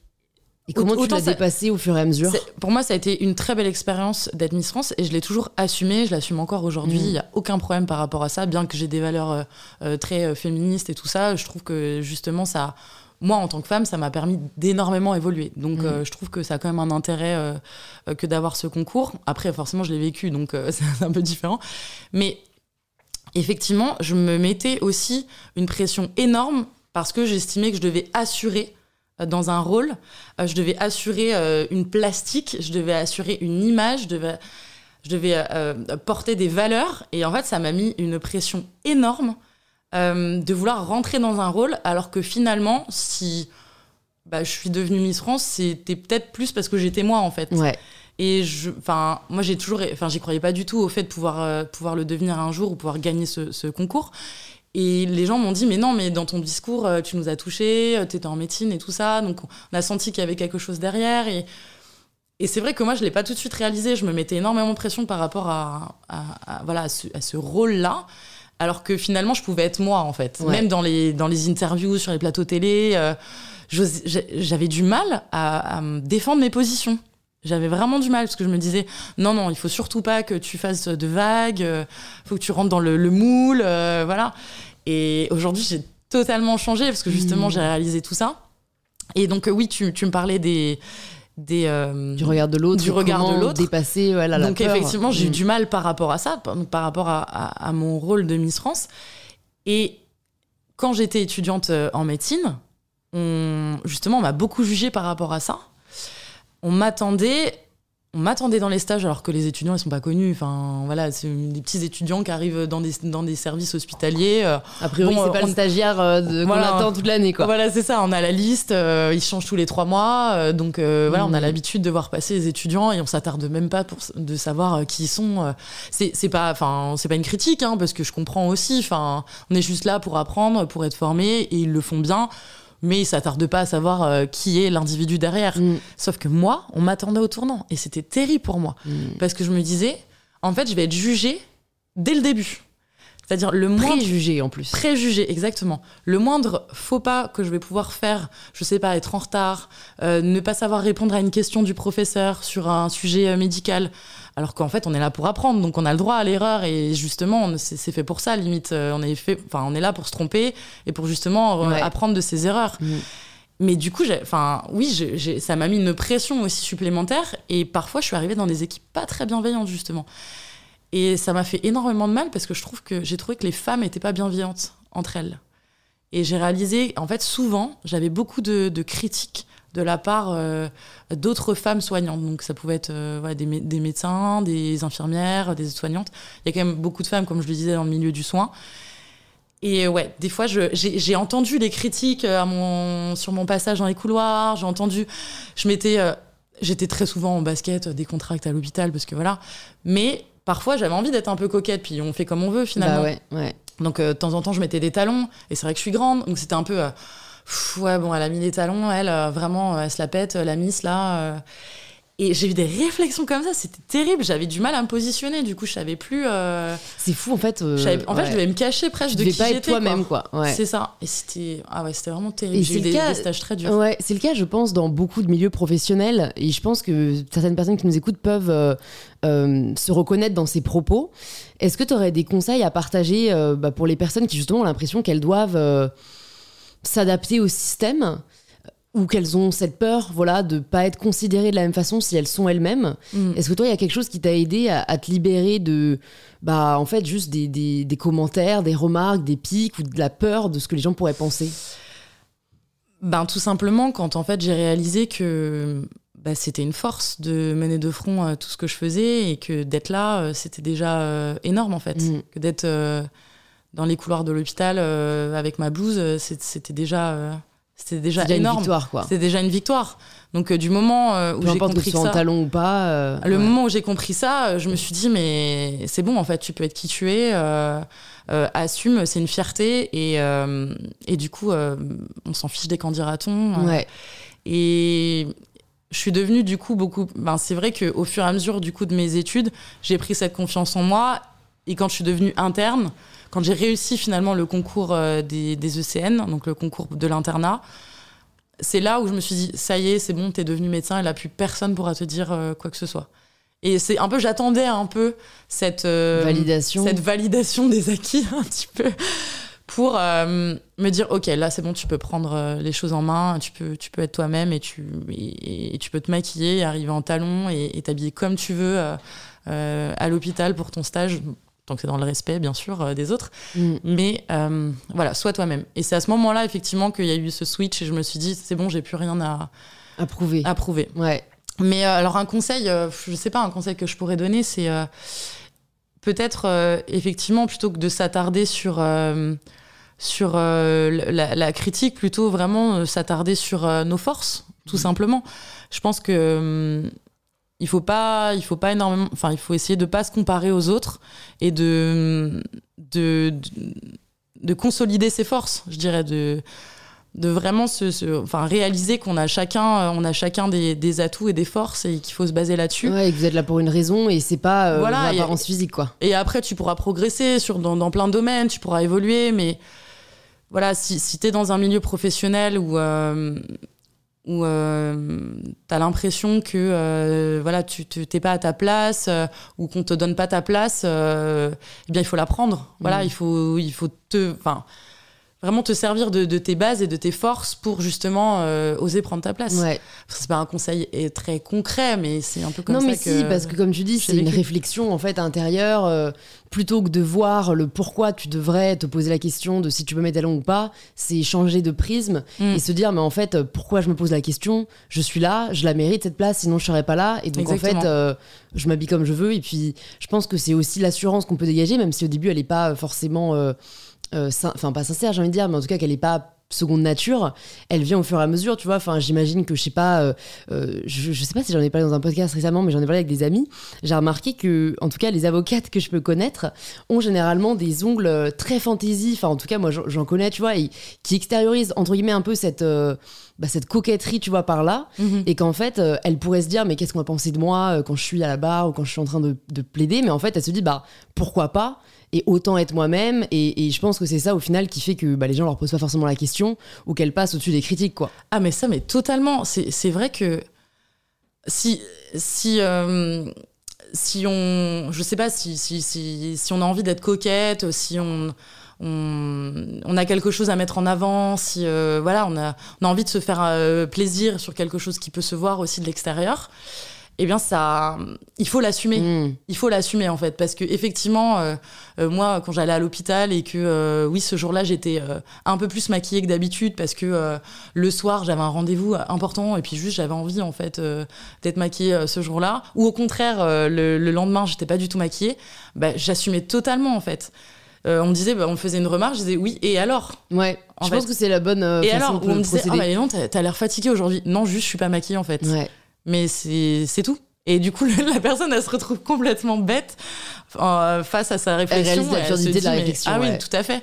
[SPEAKER 1] et comment tu l'as dépassé au fur et à mesure
[SPEAKER 2] Pour moi, ça a été une très belle expérience d'être Miss France et je l'ai toujours assumé, je l'assume encore aujourd'hui. Mm. Il n'y a aucun problème par rapport à ça, bien que j'ai des valeurs euh, euh, très euh, féministes et tout ça. Je trouve que justement, ça, moi, en tant que femme, ça m'a permis d'énormément évoluer. Donc, mm. je trouve que ça a quand même un intérêt que d'avoir ce concours. Après, forcément, je l'ai vécu, donc c'est un peu différent. Mais effectivement, je me mettais aussi une pression énorme parce que j'estimais que je devais assurer dans un rôle. Euh, je devais assurer euh, une plastique, je devais assurer une image, je devais, je devais euh, porter des valeurs. Et en fait, ça m'a mis une pression énorme de vouloir rentrer dans un rôle, alors que finalement, si bah, je suis devenue Miss France, c'était peut-être plus parce que j'étais moi, en fait.
[SPEAKER 1] Ouais.
[SPEAKER 2] Et je, enfin, moi, j'ai toujours, enfin, j'y croyais pas du tout au fait de pouvoir, pouvoir le devenir un jour ou pouvoir gagner ce, ce concours. Et les gens m'ont dit, mais non, mais dans ton discours, euh, tu nous as touchés, euh, tu étais en médecine et tout ça. Donc, on a senti qu'il y avait quelque chose derrière. Et, et c'est vrai que moi, je ne l'ai pas tout de suite réalisé. Je me mettais énormément de pression par rapport à, voilà, à ce, rôle-là. Alors que finalement, je pouvais être moi, en fait. Même dans les, dans les interviews, sur les plateaux télé, euh, j'avais du mal à, à défendre mes positions. J'avais vraiment du mal parce que je me disais non non il faut surtout pas que tu fasses de vagues, il euh, faut que tu rentres dans le, moule, euh, voilà. Et aujourd'hui j'ai totalement changé parce que justement mmh. j'ai réalisé tout ça. Et donc euh, oui tu, tu me parlais des des
[SPEAKER 1] du regard de l'autre,
[SPEAKER 2] du regard de l'autre,
[SPEAKER 1] dépasser voilà,
[SPEAKER 2] la Donc effectivement j'ai eu mmh. du mal par rapport à ça, par, rapport à, à, mon rôle de Miss France. Et quand j'étais étudiante en médecine, on, justement on m'a beaucoup jugé par rapport à ça on m'attendait on m'attendait dans les stages alors que les étudiants ils sont pas connus. Enfin voilà c'est des petits étudiants qui arrivent dans des, dans des services hospitaliers
[SPEAKER 1] euh, a priori c'est pas le stagiaire euh, qu'on attend toute l'année quoi.
[SPEAKER 2] Voilà c'est ça on a la liste euh, ils changent tous les trois mois donc voilà on a mmh. l'habitude de voir passer les étudiants et on s'attarde même pas pour de savoir qui ils sont c'est c'est pas enfin c'est pas une critique hein, parce que je comprends aussi enfin on est juste là pour apprendre pour être formé et ils le font bien mais ils s'attardent pas à savoir euh, qui est l'individu derrière. Mm. Sauf que moi, on m'attendait au tournant et c'était terrible pour moi mm. parce que je me disais, en fait, je vais être jugée dès le début. C'est-à-dire le moindre
[SPEAKER 1] préjugé en plus.
[SPEAKER 2] Préjugé, exactement. Le moindre faux pas que je vais pouvoir faire, je sais pas, être en retard, euh, ne pas savoir répondre à une question du professeur sur un sujet euh, médical, alors qu'en fait on est là pour apprendre, donc on a le droit à l'erreur et justement c'est fait pour ça limite. Euh, on est fait, enfin on est là pour se tromper et pour justement apprendre de ses erreurs. Mm. Mais du coup, enfin, oui, ça m'a mis une pression aussi supplémentaire. Et parfois, je suis arrivée dans des équipes pas très bienveillantes, justement. Et ça m'a fait énormément de mal parce que je trouve que j'ai trouvé que les femmes n'étaient pas bienveillantes entre elles. Et j'ai réalisé, en fait, souvent, j'avais beaucoup de, critiques de la part euh, d'autres femmes soignantes. Donc ça pouvait être euh, des, médecins, des infirmières, des soignantes. Il y a quand même beaucoup de femmes, comme je le disais, dans le milieu du soin. Et ouais, des fois, j'ai entendu les critiques euh, à mon, sur mon passage dans les couloirs. J'ai entendu, je m'étais j'étais très souvent en basket, des contracts à l'hôpital, parce que voilà. Mais parfois, j'avais envie d'être un peu coquette, puis on fait comme on veut finalement.
[SPEAKER 1] Bah ouais, ouais.
[SPEAKER 2] Donc euh, de temps en temps, je mettais des talons, et c'est vrai que je suis grande, donc c'était un peu. Pff, ouais, bon, elle a mis des talons, elle, euh, vraiment, euh, elle se la pète, euh, la miss là. euh. Et j'ai eu des réflexions comme ça, c'était terrible. J'avais du mal à me positionner, du coup, je savais plus. euh,
[SPEAKER 1] C'est fou en fait. euh,
[SPEAKER 2] je savais- en fait,
[SPEAKER 1] ouais.
[SPEAKER 2] je devais me cacher presque
[SPEAKER 1] Tu
[SPEAKER 2] de
[SPEAKER 1] devais
[SPEAKER 2] qui
[SPEAKER 1] pas être
[SPEAKER 2] j'étais.
[SPEAKER 1] toi-même quoi. Ouais.
[SPEAKER 2] C'est ça. Et c'était ah ouais, c'était vraiment
[SPEAKER 1] Et
[SPEAKER 2] terrible.
[SPEAKER 1] c'est
[SPEAKER 2] eu
[SPEAKER 1] le
[SPEAKER 2] des,
[SPEAKER 1] cas-
[SPEAKER 2] des stages très durs.
[SPEAKER 1] Ouais, c'est le cas, je pense, dans beaucoup de milieux professionnels. Et je pense que certaines personnes qui nous écoutent peuvent euh, euh, se reconnaître dans ces propos. Est-ce que tu aurais des conseils à partager euh, bah, pour les personnes qui, justement, ont l'impression qu'elles doivent euh, s'adapter au système ou qu'elles ont cette peur voilà, de pas être considérées de la même façon si elles sont elles-mêmes
[SPEAKER 2] Mm.
[SPEAKER 1] Est-ce que toi, il y a quelque chose qui t'a aidé à, à te libérer de, bah, en fait, juste des, des- des commentaires, des remarques, des pics ou de la peur de ce que les gens pourraient penser?
[SPEAKER 2] Ben tout simplement quand en fait j'ai réalisé que bah, c'était une force de mener de front euh, tout ce que je faisais et que d'être là euh, c'était déjà euh, énorme en fait.
[SPEAKER 1] Mm.
[SPEAKER 2] Que d'être euh, dans les couloirs de l'hôpital euh, avec ma blouse euh, c'est- c'était déjà euh, c'était déjà
[SPEAKER 1] C'est déjà une
[SPEAKER 2] énorme. C'était déjà une victoire. Donc euh, du moment où j'ai
[SPEAKER 1] que
[SPEAKER 2] compris que
[SPEAKER 1] en
[SPEAKER 2] ça,
[SPEAKER 1] talon ou pas.
[SPEAKER 2] le
[SPEAKER 1] ouais.
[SPEAKER 2] moment où j'ai compris ça, je me suis dit mais c'est bon en fait, tu peux être qui tu es, assume, c'est une fierté et et du coup on s'en fiche des euh,
[SPEAKER 1] Ouais.
[SPEAKER 2] et je suis devenue du coup beaucoup. Ben, c'est vrai qu'au fur et à mesure du coup de mes études, j'ai pris cette confiance en moi. Et quand je suis devenue interne, quand j'ai réussi finalement le concours euh, des, des ECN, donc le concours de l'internat, c'est là où je me suis dit ça y est, c'est bon, t'es devenu médecin et là plus personne pourra te dire euh, quoi que ce soit. Et c'est un peu, j'attendais un peu cette euh,
[SPEAKER 1] Validation.
[SPEAKER 2] cette validation des acquis un petit peu pour euh, me dire ok là c'est bon tu peux prendre les choses en main tu peux tu peux être toi-même et tu et, et tu peux te maquiller arriver en talons et t'habiller comme tu veux euh, à l'hôpital pour ton stage tant que c'est dans le respect bien sûr euh, des autres
[SPEAKER 1] Mm.
[SPEAKER 2] mais euh, voilà sois toi-même et c'est à ce moment-là effectivement qu'il y a eu ce switch et je me suis dit c'est bon j'ai plus rien à,
[SPEAKER 1] Approuvé.
[SPEAKER 2] à prouver
[SPEAKER 1] Ouais.
[SPEAKER 2] mais euh, alors un conseil, je sais pas, un conseil que je pourrais donner, c'est peut-être effectivement plutôt que de s'attarder sur sur la, la critique, plutôt vraiment s'attarder sur nos forces, tout simplement. Je pense que hum, il faut pas, il faut pas énormément, enfin il faut essayer de pas se comparer aux autres et de de, de, de consolider ses forces, je dirais de de vraiment se, se- enfin réaliser qu'on a chacun euh, on a chacun des, des atouts et des forces et qu'il faut se baser là-dessus
[SPEAKER 1] Ouais, et que vous êtes là pour une raison et c'est pas euh,
[SPEAKER 2] Voilà,
[SPEAKER 1] l'apparence physique, quoi.
[SPEAKER 2] et après tu pourras progresser sur dans, dans plein de domaines tu pourras évoluer mais voilà si, si tu es dans un milieu professionnel où euh, où euh, tu as l'impression que euh, voilà tu t'es pas à ta place euh, ou qu'on te donne pas ta place euh, eh bien il faut la prendre voilà
[SPEAKER 1] Mhm.
[SPEAKER 2] il faut il faut te enfin vraiment te servir de, de tes bases et de tes forces pour justement euh, oser prendre ta place
[SPEAKER 1] Ouais.
[SPEAKER 2] c'est pas un conseil euh, très concret mais c'est un peu comme
[SPEAKER 1] non,
[SPEAKER 2] ça
[SPEAKER 1] mais
[SPEAKER 2] que
[SPEAKER 1] si, parce que comme tu dis, c'est une réflexion en fait intérieure. euh, plutôt que de voir le pourquoi tu devrais te poser la question de si tu peux mettre talons ou pas, c'est changer de prisme
[SPEAKER 2] Mm.
[SPEAKER 1] et se dire, mais en fait, pourquoi je me pose la question? Je suis là, je la mérite cette place, sinon je serais pas là. Et donc en fait, euh, je m'habille comme je veux. Et puis, je pense que c'est aussi l'assurance qu'on peut dégager, même si au début, elle est pas forcément. Euh, euh, enfin pas sincère j'ai envie de dire mais en tout cas qu'elle est pas seconde nature elle vient au fur et à mesure tu vois. Enfin j'imagine que je sais pas euh, euh, je, je sais pas si j'en ai parlé dans un podcast récemment mais j'en ai parlé avec des amis. J'ai remarqué que en tout cas les avocates que je peux connaître ont généralement des ongles très fantaisie enfin en tout cas moi j'en- connais tu vois et qui extériorisent entre guillemets un peu cette euh, bah, cette coquetterie tu vois par là.
[SPEAKER 2] Mhm.
[SPEAKER 1] et qu'en fait elle pourrait se dire mais qu'est-ce qu'on va penser de moi quand je suis à la barre ou quand je suis en train de, de plaider? Mais en fait elle se dit bah pourquoi pas? Et autant être moi-même et, je pense que c'est ça au final qui fait que bah, les gens leur posent pas forcément la question ou qu'elles passent au-dessus des critiques quoi
[SPEAKER 2] Ah mais ça, mais totalement. C'est vrai que si si euh, si on, je sais pas si si si, on a envie d'être coquette, si on on, a quelque chose à mettre en avant, si euh, voilà, on a on a envie de se faire euh, plaisir sur quelque chose qui peut se voir aussi de l'extérieur. Eh bien, ça, il faut l'assumer.
[SPEAKER 1] Mm.
[SPEAKER 2] il faut l'assumer en fait. Parce que effectivement euh, euh, moi quand j'allais à l'hôpital et que euh, oui ce jour-là j'étais un peu plus maquillée que d'habitude parce que le soir j'avais un rendez-vous important et puis juste j'avais envie en fait d'être maquillée ce jour-là. Ou au contraire le, le lendemain j'étais pas du tout maquillée. Bah, j'assumais totalement en fait. On me disait bah, on me faisait une remarque je disais oui et alors?
[SPEAKER 1] Ouais.
[SPEAKER 2] En
[SPEAKER 1] je
[SPEAKER 2] fait-
[SPEAKER 1] pense que c'est la bonne
[SPEAKER 2] et
[SPEAKER 1] façon
[SPEAKER 2] alors?
[SPEAKER 1] de
[SPEAKER 2] on me disait ah bah non t'as t'as l'air fatiguée aujourd'hui. Non juste je suis pas maquillée en fait.
[SPEAKER 1] Ouais
[SPEAKER 2] mais c'est tout. Et du coup, la personne, elle se retrouve complètement bête euh, face à sa réflexion.
[SPEAKER 1] Elle réalise de la réflexion.
[SPEAKER 2] ah oui, tout à fait.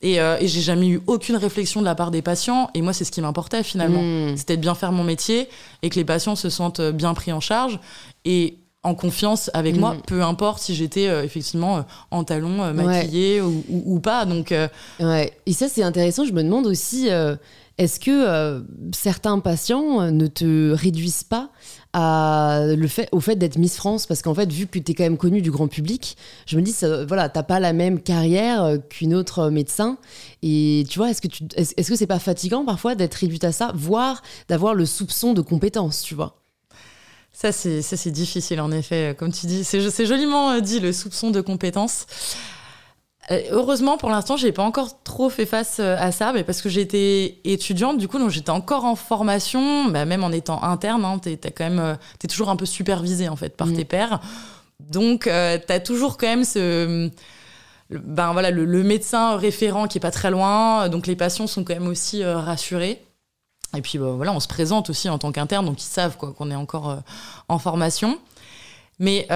[SPEAKER 2] Et, euh, et j'ai jamais eu aucune réflexion de la part des patients. Et moi, c'est ce qui m'importait finalement. Hmm. C'était de bien faire mon métier et que les patients se sentent bien pris en charge. Et en confiance avec moi, hmm. peu importe si j'étais euh, effectivement en talons, maquillée ou, ou, pas. Donc,
[SPEAKER 1] ouais. Et ça, c'est intéressant. Je me demande aussi, est-ce que certains patients ne te réduisent pas le fait, au fait d'être Miss France parce qu'en fait vu que tu es quand même connue du grand public je me dis ça, voilà t'as pas la même carrière euh, qu'une autre médecin. Et tu vois est-ce que tu est-ce que c'est pas fatigant parfois d'être réduite à ça voire d'avoir le soupçon de compétence tu vois?
[SPEAKER 2] Ça c'est ça c'est difficile en effet. Comme tu dis c'est joliment euh, dit le soupçon de compétence. euh, heureusement, pour l'instant, j'ai pas encore trop fait face euh, à ça, mais parce que j'étais étudiante, du coup, donc j'étais encore en formation, bah, même en étant interne, hein, t'es quand même, euh, es toujours un peu supervisé en fait par mm. tes pairs, donc tu t'as toujours quand même ce, ben voilà, le, médecin référent qui est pas très loin, donc les patients sont quand même aussi rassurés. Et puis bah, voilà, on se présente aussi en tant qu'interne, donc ils savent quoi qu'on est encore en formation. Mais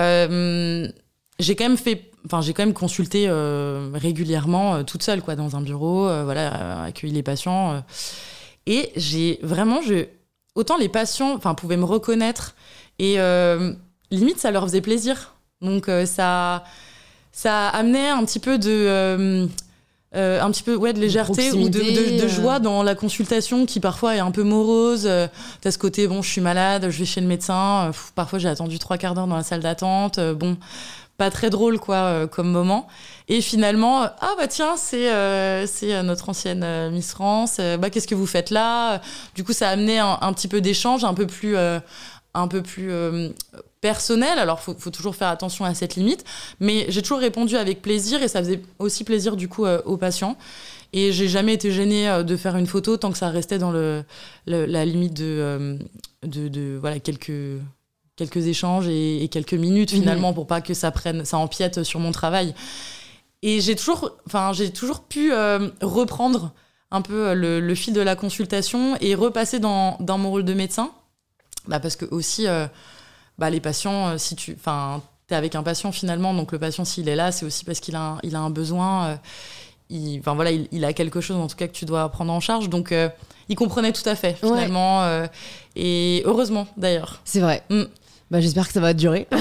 [SPEAKER 2] j'ai quand même fait enfin j'ai quand même consulté euh, régulièrement euh, toute seule quoi dans un bureau euh, voilà accueillir les patients et j'ai vraiment je autant les patients enfin pouvaient me reconnaître et limite ça leur faisait plaisir. Donc ça ça amenait un petit peu de un petit peu ouais de légèreté ou de, de, joie dans la consultation qui parfois est un peu morose t'as ce côté bon je suis malade je vais chez le médecin parfois j'ai attendu trois quarts d'heure dans la salle d'attente bon pas très drôle quoi euh, comme moment. Et finalement ah bah tiens c'est euh, c'est euh, notre ancienne Miss France bah qu'est-ce que vous faites là? Du coup ça a amené un, petit peu d'échange un peu plus un peu plus personnel. Alors faut, faut toujours faire attention à cette limite. Mais j'ai toujours répondu avec plaisir et ça faisait aussi plaisir du coup aux patients. Et j'ai jamais été gênée de faire une photo tant que ça restait dans le, la limite de, de, de voilà quelques quelques échanges et, quelques minutes mhm. finalement pour pas que ça prenne, ça empiète sur mon travail. Et j'ai toujours, enfin, j'ai toujours pu euh, reprendre un peu euh, le, fil de la consultation et repasser dans, dans mon rôle de médecin. Bah parce que aussi, euh, bah les patients, si tu, enfin, es avec un patient finalement, donc le patient s'il est là, c'est aussi parce qu'il a, il a un besoin. il, enfin voilà, il, a quelque chose en tout cas que tu dois prendre en charge. Donc il comprenait tout à fait finalement. et heureusement d'ailleurs.
[SPEAKER 1] C'est vrai. Mm. Bah, j'espère que ça va durer.
[SPEAKER 2] Bah,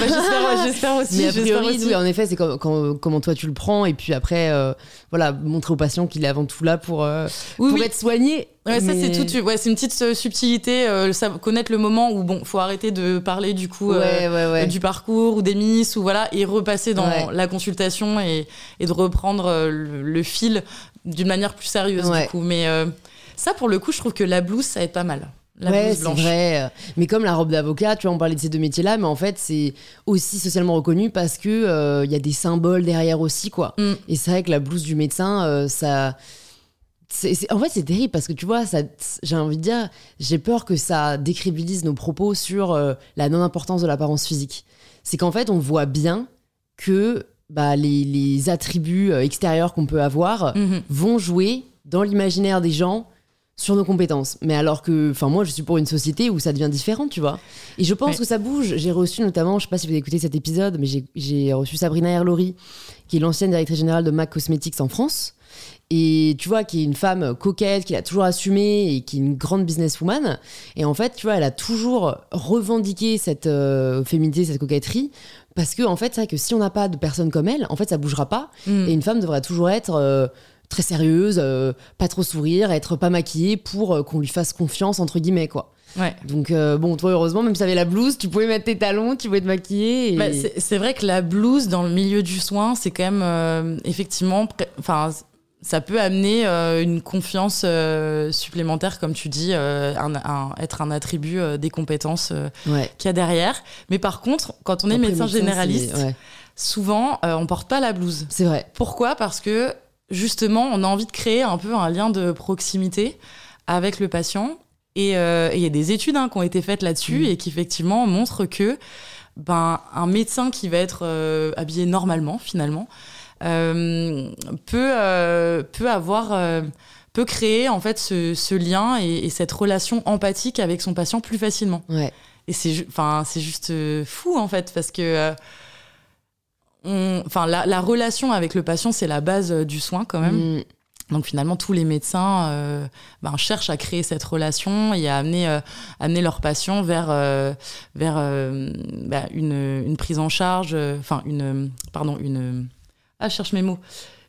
[SPEAKER 2] j'espère, aussi.
[SPEAKER 1] Mais a priori, oui, en effet, c'est comment toi tu le prends. Et puis après, euh, voilà, montrer au patient qu'il est avant tout là pour, euh, pour être soigné.
[SPEAKER 2] Ouais, ça c'est tout. Ouais, c'est une petite euh, subtilité. connaître le moment où bon, faut arrêter de parler du coup du parcours ou des miss ou voilà et repasser dans la consultation et, et de reprendre le, fil d'une manière plus sérieuse du coup. Mais ça, pour le coup, je trouve que la blouse, ça aide pas mal
[SPEAKER 1] ouais, c'est vrai. Mais comme la robe d'avocat, tu vois, on parlait de ces deux métiers-là, mais en fait, c'est aussi socialement reconnu parce que il euh, y a des symboles derrière aussi, quoi. Mm. Et c'est vrai que la blouse du médecin, euh, ça. en fait, c'est terrible parce que tu vois, j'ai envie de dire, j'ai peur que ça décrédibilise nos propos sur euh, la non-importance de l'apparence physique. C'est qu'en fait, on voit bien que bah, les, attributs extérieurs qu'on peut avoir mm-hmm. vont jouer dans l'imaginaire des gens sur nos compétences. Mais alors que, enfin, moi, je suis pour une société où ça devient différent, tu vois. Et je pense que ça bouge. J'ai reçu notamment, je sais pas si vous avez écouté cet épisode, mais j'ai reçu Sabrina Erlori, qui est l'ancienne directrice générale de MAC Cosmetics en France. Et tu vois, qui est une femme coquette, qui a toujours assumé et qui est une grande businesswoman. Et en fait, tu vois, elle a toujours revendiqué cette euh, féminité, cette coquetterie. Parce que, en fait, c'est vrai que si on n'a pas de personnes comme elle, en fait, ça bougera pas. Mm. Et une femme devrait toujours être. Euh, très sérieuse, euh, pas trop sourire, être pas maquillée pour euh, qu'on lui fasse confiance, entre guillemets, quoi.
[SPEAKER 2] Ouais.
[SPEAKER 1] Donc, euh, bon, toi, heureusement, même si t'avais la blouse, tu pouvais mettre tes talons, tu pouvais te maquiller.
[SPEAKER 2] Bah, c'est vrai que la blouse, dans le milieu du soin, c'est quand même, effectivement, enfin, ça peut amener une confiance supplémentaire, comme tu dis, un, être un attribut des compétences qu'il y a derrière. Mais par contre, quand on est médecin généraliste, souvent, on porte pas la blouse.
[SPEAKER 1] C'est vrai.
[SPEAKER 2] Pourquoi? Parce que justement, on a envie de créer un peu un lien de proximité avec le patient. Et euh, il y a des études hein, qui ont été faites là-dessus mm. et qui effectivement montrent que ben, un médecin qui va être euh, habillé normalement, finalement, euh, peut, peut avoir peut créer en fait ce, lien et, cette relation empathique avec son patient plus facilement.
[SPEAKER 1] Ouais.
[SPEAKER 2] Et c'est enfin c'est juste fou en fait parce que enfin la, relation avec le patient c'est la base du soin quand même. Mm. Donc finalement, tous les médecins euh, ben, cherchent à créer cette relation et à amener, euh, amener leurs patients vers, euh, vers ben, une, une, prise en charge, enfin une, pardon, une, ah, je cherche mes mots,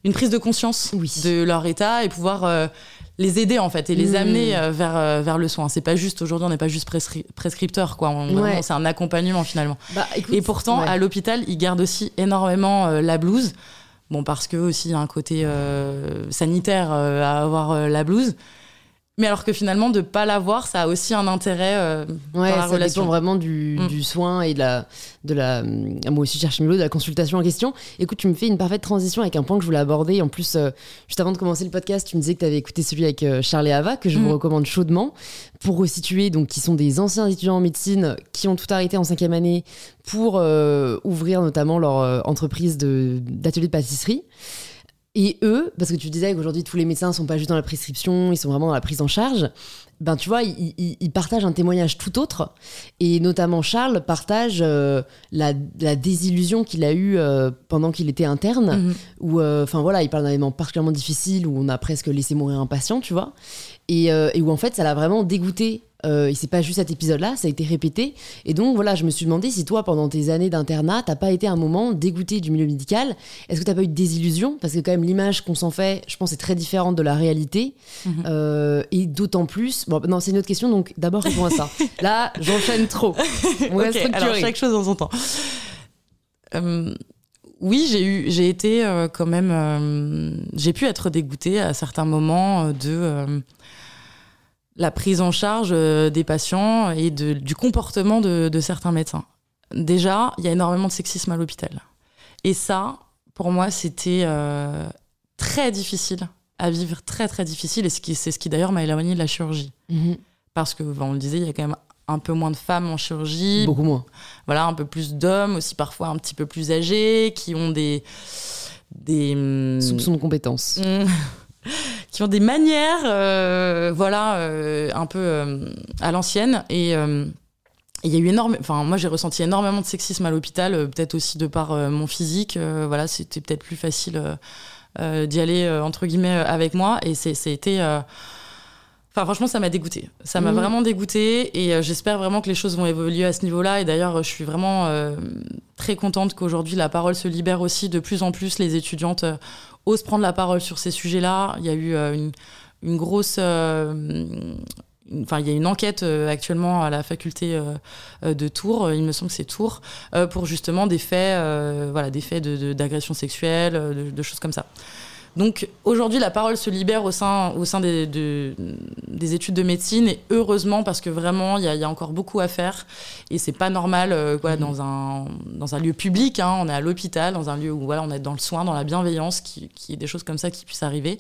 [SPEAKER 2] une prise de conscience de leur état et pouvoir les aider en fait et les mmh. amener vers, vers le soin. C'est pas juste aujourd'hui, on n'est pas juste prescripteur quoi. C'est un accompagnement finalement. Bah, et pourtant, à l'hôpital, ils gardent aussi énormément la blouse. Bon, parce que aussi il y a un côté euh, sanitaire euh, à avoir euh, la blouse. Mais alors que finalement, de pas l'avoir, ça a aussi un intérêt euh,
[SPEAKER 1] ouais, dans la ça relation. vraiment du, mm. du, soin et de la, de la. Moi aussi, je cherche de la consultation en question. Écoute, tu me fais une parfaite transition avec un point que je voulais aborder. En plus, euh, juste avant de commencer le podcast, tu me disais que tu avais écouté celui avec euh, Charles et Ava, que je vous mm. recommande chaudement. Pour resituer, donc, qui sont des anciens étudiants en médecine qui ont tout arrêté en cinquième année pour ouvrir notamment leur entreprise d'atelier de pâtisserie. Et eux, parce que tu disais qu'aujourd'hui tous les médecins sont pas juste dans la prescription, ils sont vraiment dans la prise en charge. Ben tu vois, ils, partagent un témoignage tout autre. Et notamment Charles partage euh, la, désillusion qu'il a eue euh, pendant qu'il était interne, mhm. où, euh, enfin voilà, il parle d'un événement particulièrement difficile où on a presque laissé mourir un patient, tu vois, et, et où en fait ça l'a vraiment dégoûté euh, et c'est pas juste cet épisode-là, ça a été répété. Et donc voilà, je me suis demandé si toi, pendant tes années d'internat, t'as pas été un moment dégoûté du milieu médical. Est-ce que t'as pas eu de désillusion? Parce que quand même l'image qu'on s'en fait, je pense, est très différente de la réalité. Mhm. Euh, et d'autant plus. Bon, non, c'est une autre question. Donc d'abord réponds à ça. Là, j'enchaîne trop.
[SPEAKER 2] On va alors chaque chose en son temps. Euh, oui, j'ai eu, j'ai été quand même, j'ai pu être dégoûtée à certains moments de la prise en charge euh, des patients et du comportement de, certains médecins. Déjà, il y a énormément de sexisme à l'hôpital. Et ça, pour moi, c'était euh, très difficile à vivre, très très difficile. Et c'est ce qui d'ailleurs m'a éloigné de la chirurgie. Mhm. Parce que, on le disait, il y a quand même un peu moins de femmes en chirurgie.
[SPEAKER 1] Beaucoup moins.
[SPEAKER 2] Voilà, un peu plus d'hommes, aussi parfois un petit peu plus âgés, qui ont des... des
[SPEAKER 1] hum, Soupçons de compétences.
[SPEAKER 2] qui ont des manières, euh, voilà, euh, un peu euh, à l'ancienne. Et il y a eu énormément. Enfin, moi, j'ai ressenti énormément de sexisme à l'hôpital, peut-être aussi de par mon physique. voilà, c'était peut-être plus facile d'y aller entre guillemets avec moi. Et c'était. Enfin, franchement, ça m'a dégoûté. Ça m'a mmh. vraiment dégoûté et j'espère vraiment que les choses vont évoluer à ce niveau-là. Et d'ailleurs, je suis vraiment très contente qu'aujourd'hui la parole se libère aussi de plus en plus. Les étudiantes ose prendre la parole sur ces sujets-là. Il y a eu euh, une, grosse. Euh, enfin, il y a une enquête euh, actuellement à la faculté de Tours, il me semble que c'est Tours, pour justement des faits, voilà, des faits d'agression sexuelle, de, choses comme ça. Donc aujourd'hui, la parole se libère au sein, au sein des, des études de médecine et heureusement parce que vraiment, il y, y, a encore beaucoup à faire et c'est pas normal euh, quoi, mmh. dans, un, dans un lieu public. Hein, on est à l'hôpital, dans un lieu où voilà, on est dans le soin, dans la bienveillance, qui, qui est des choses comme ça qui puissent arriver.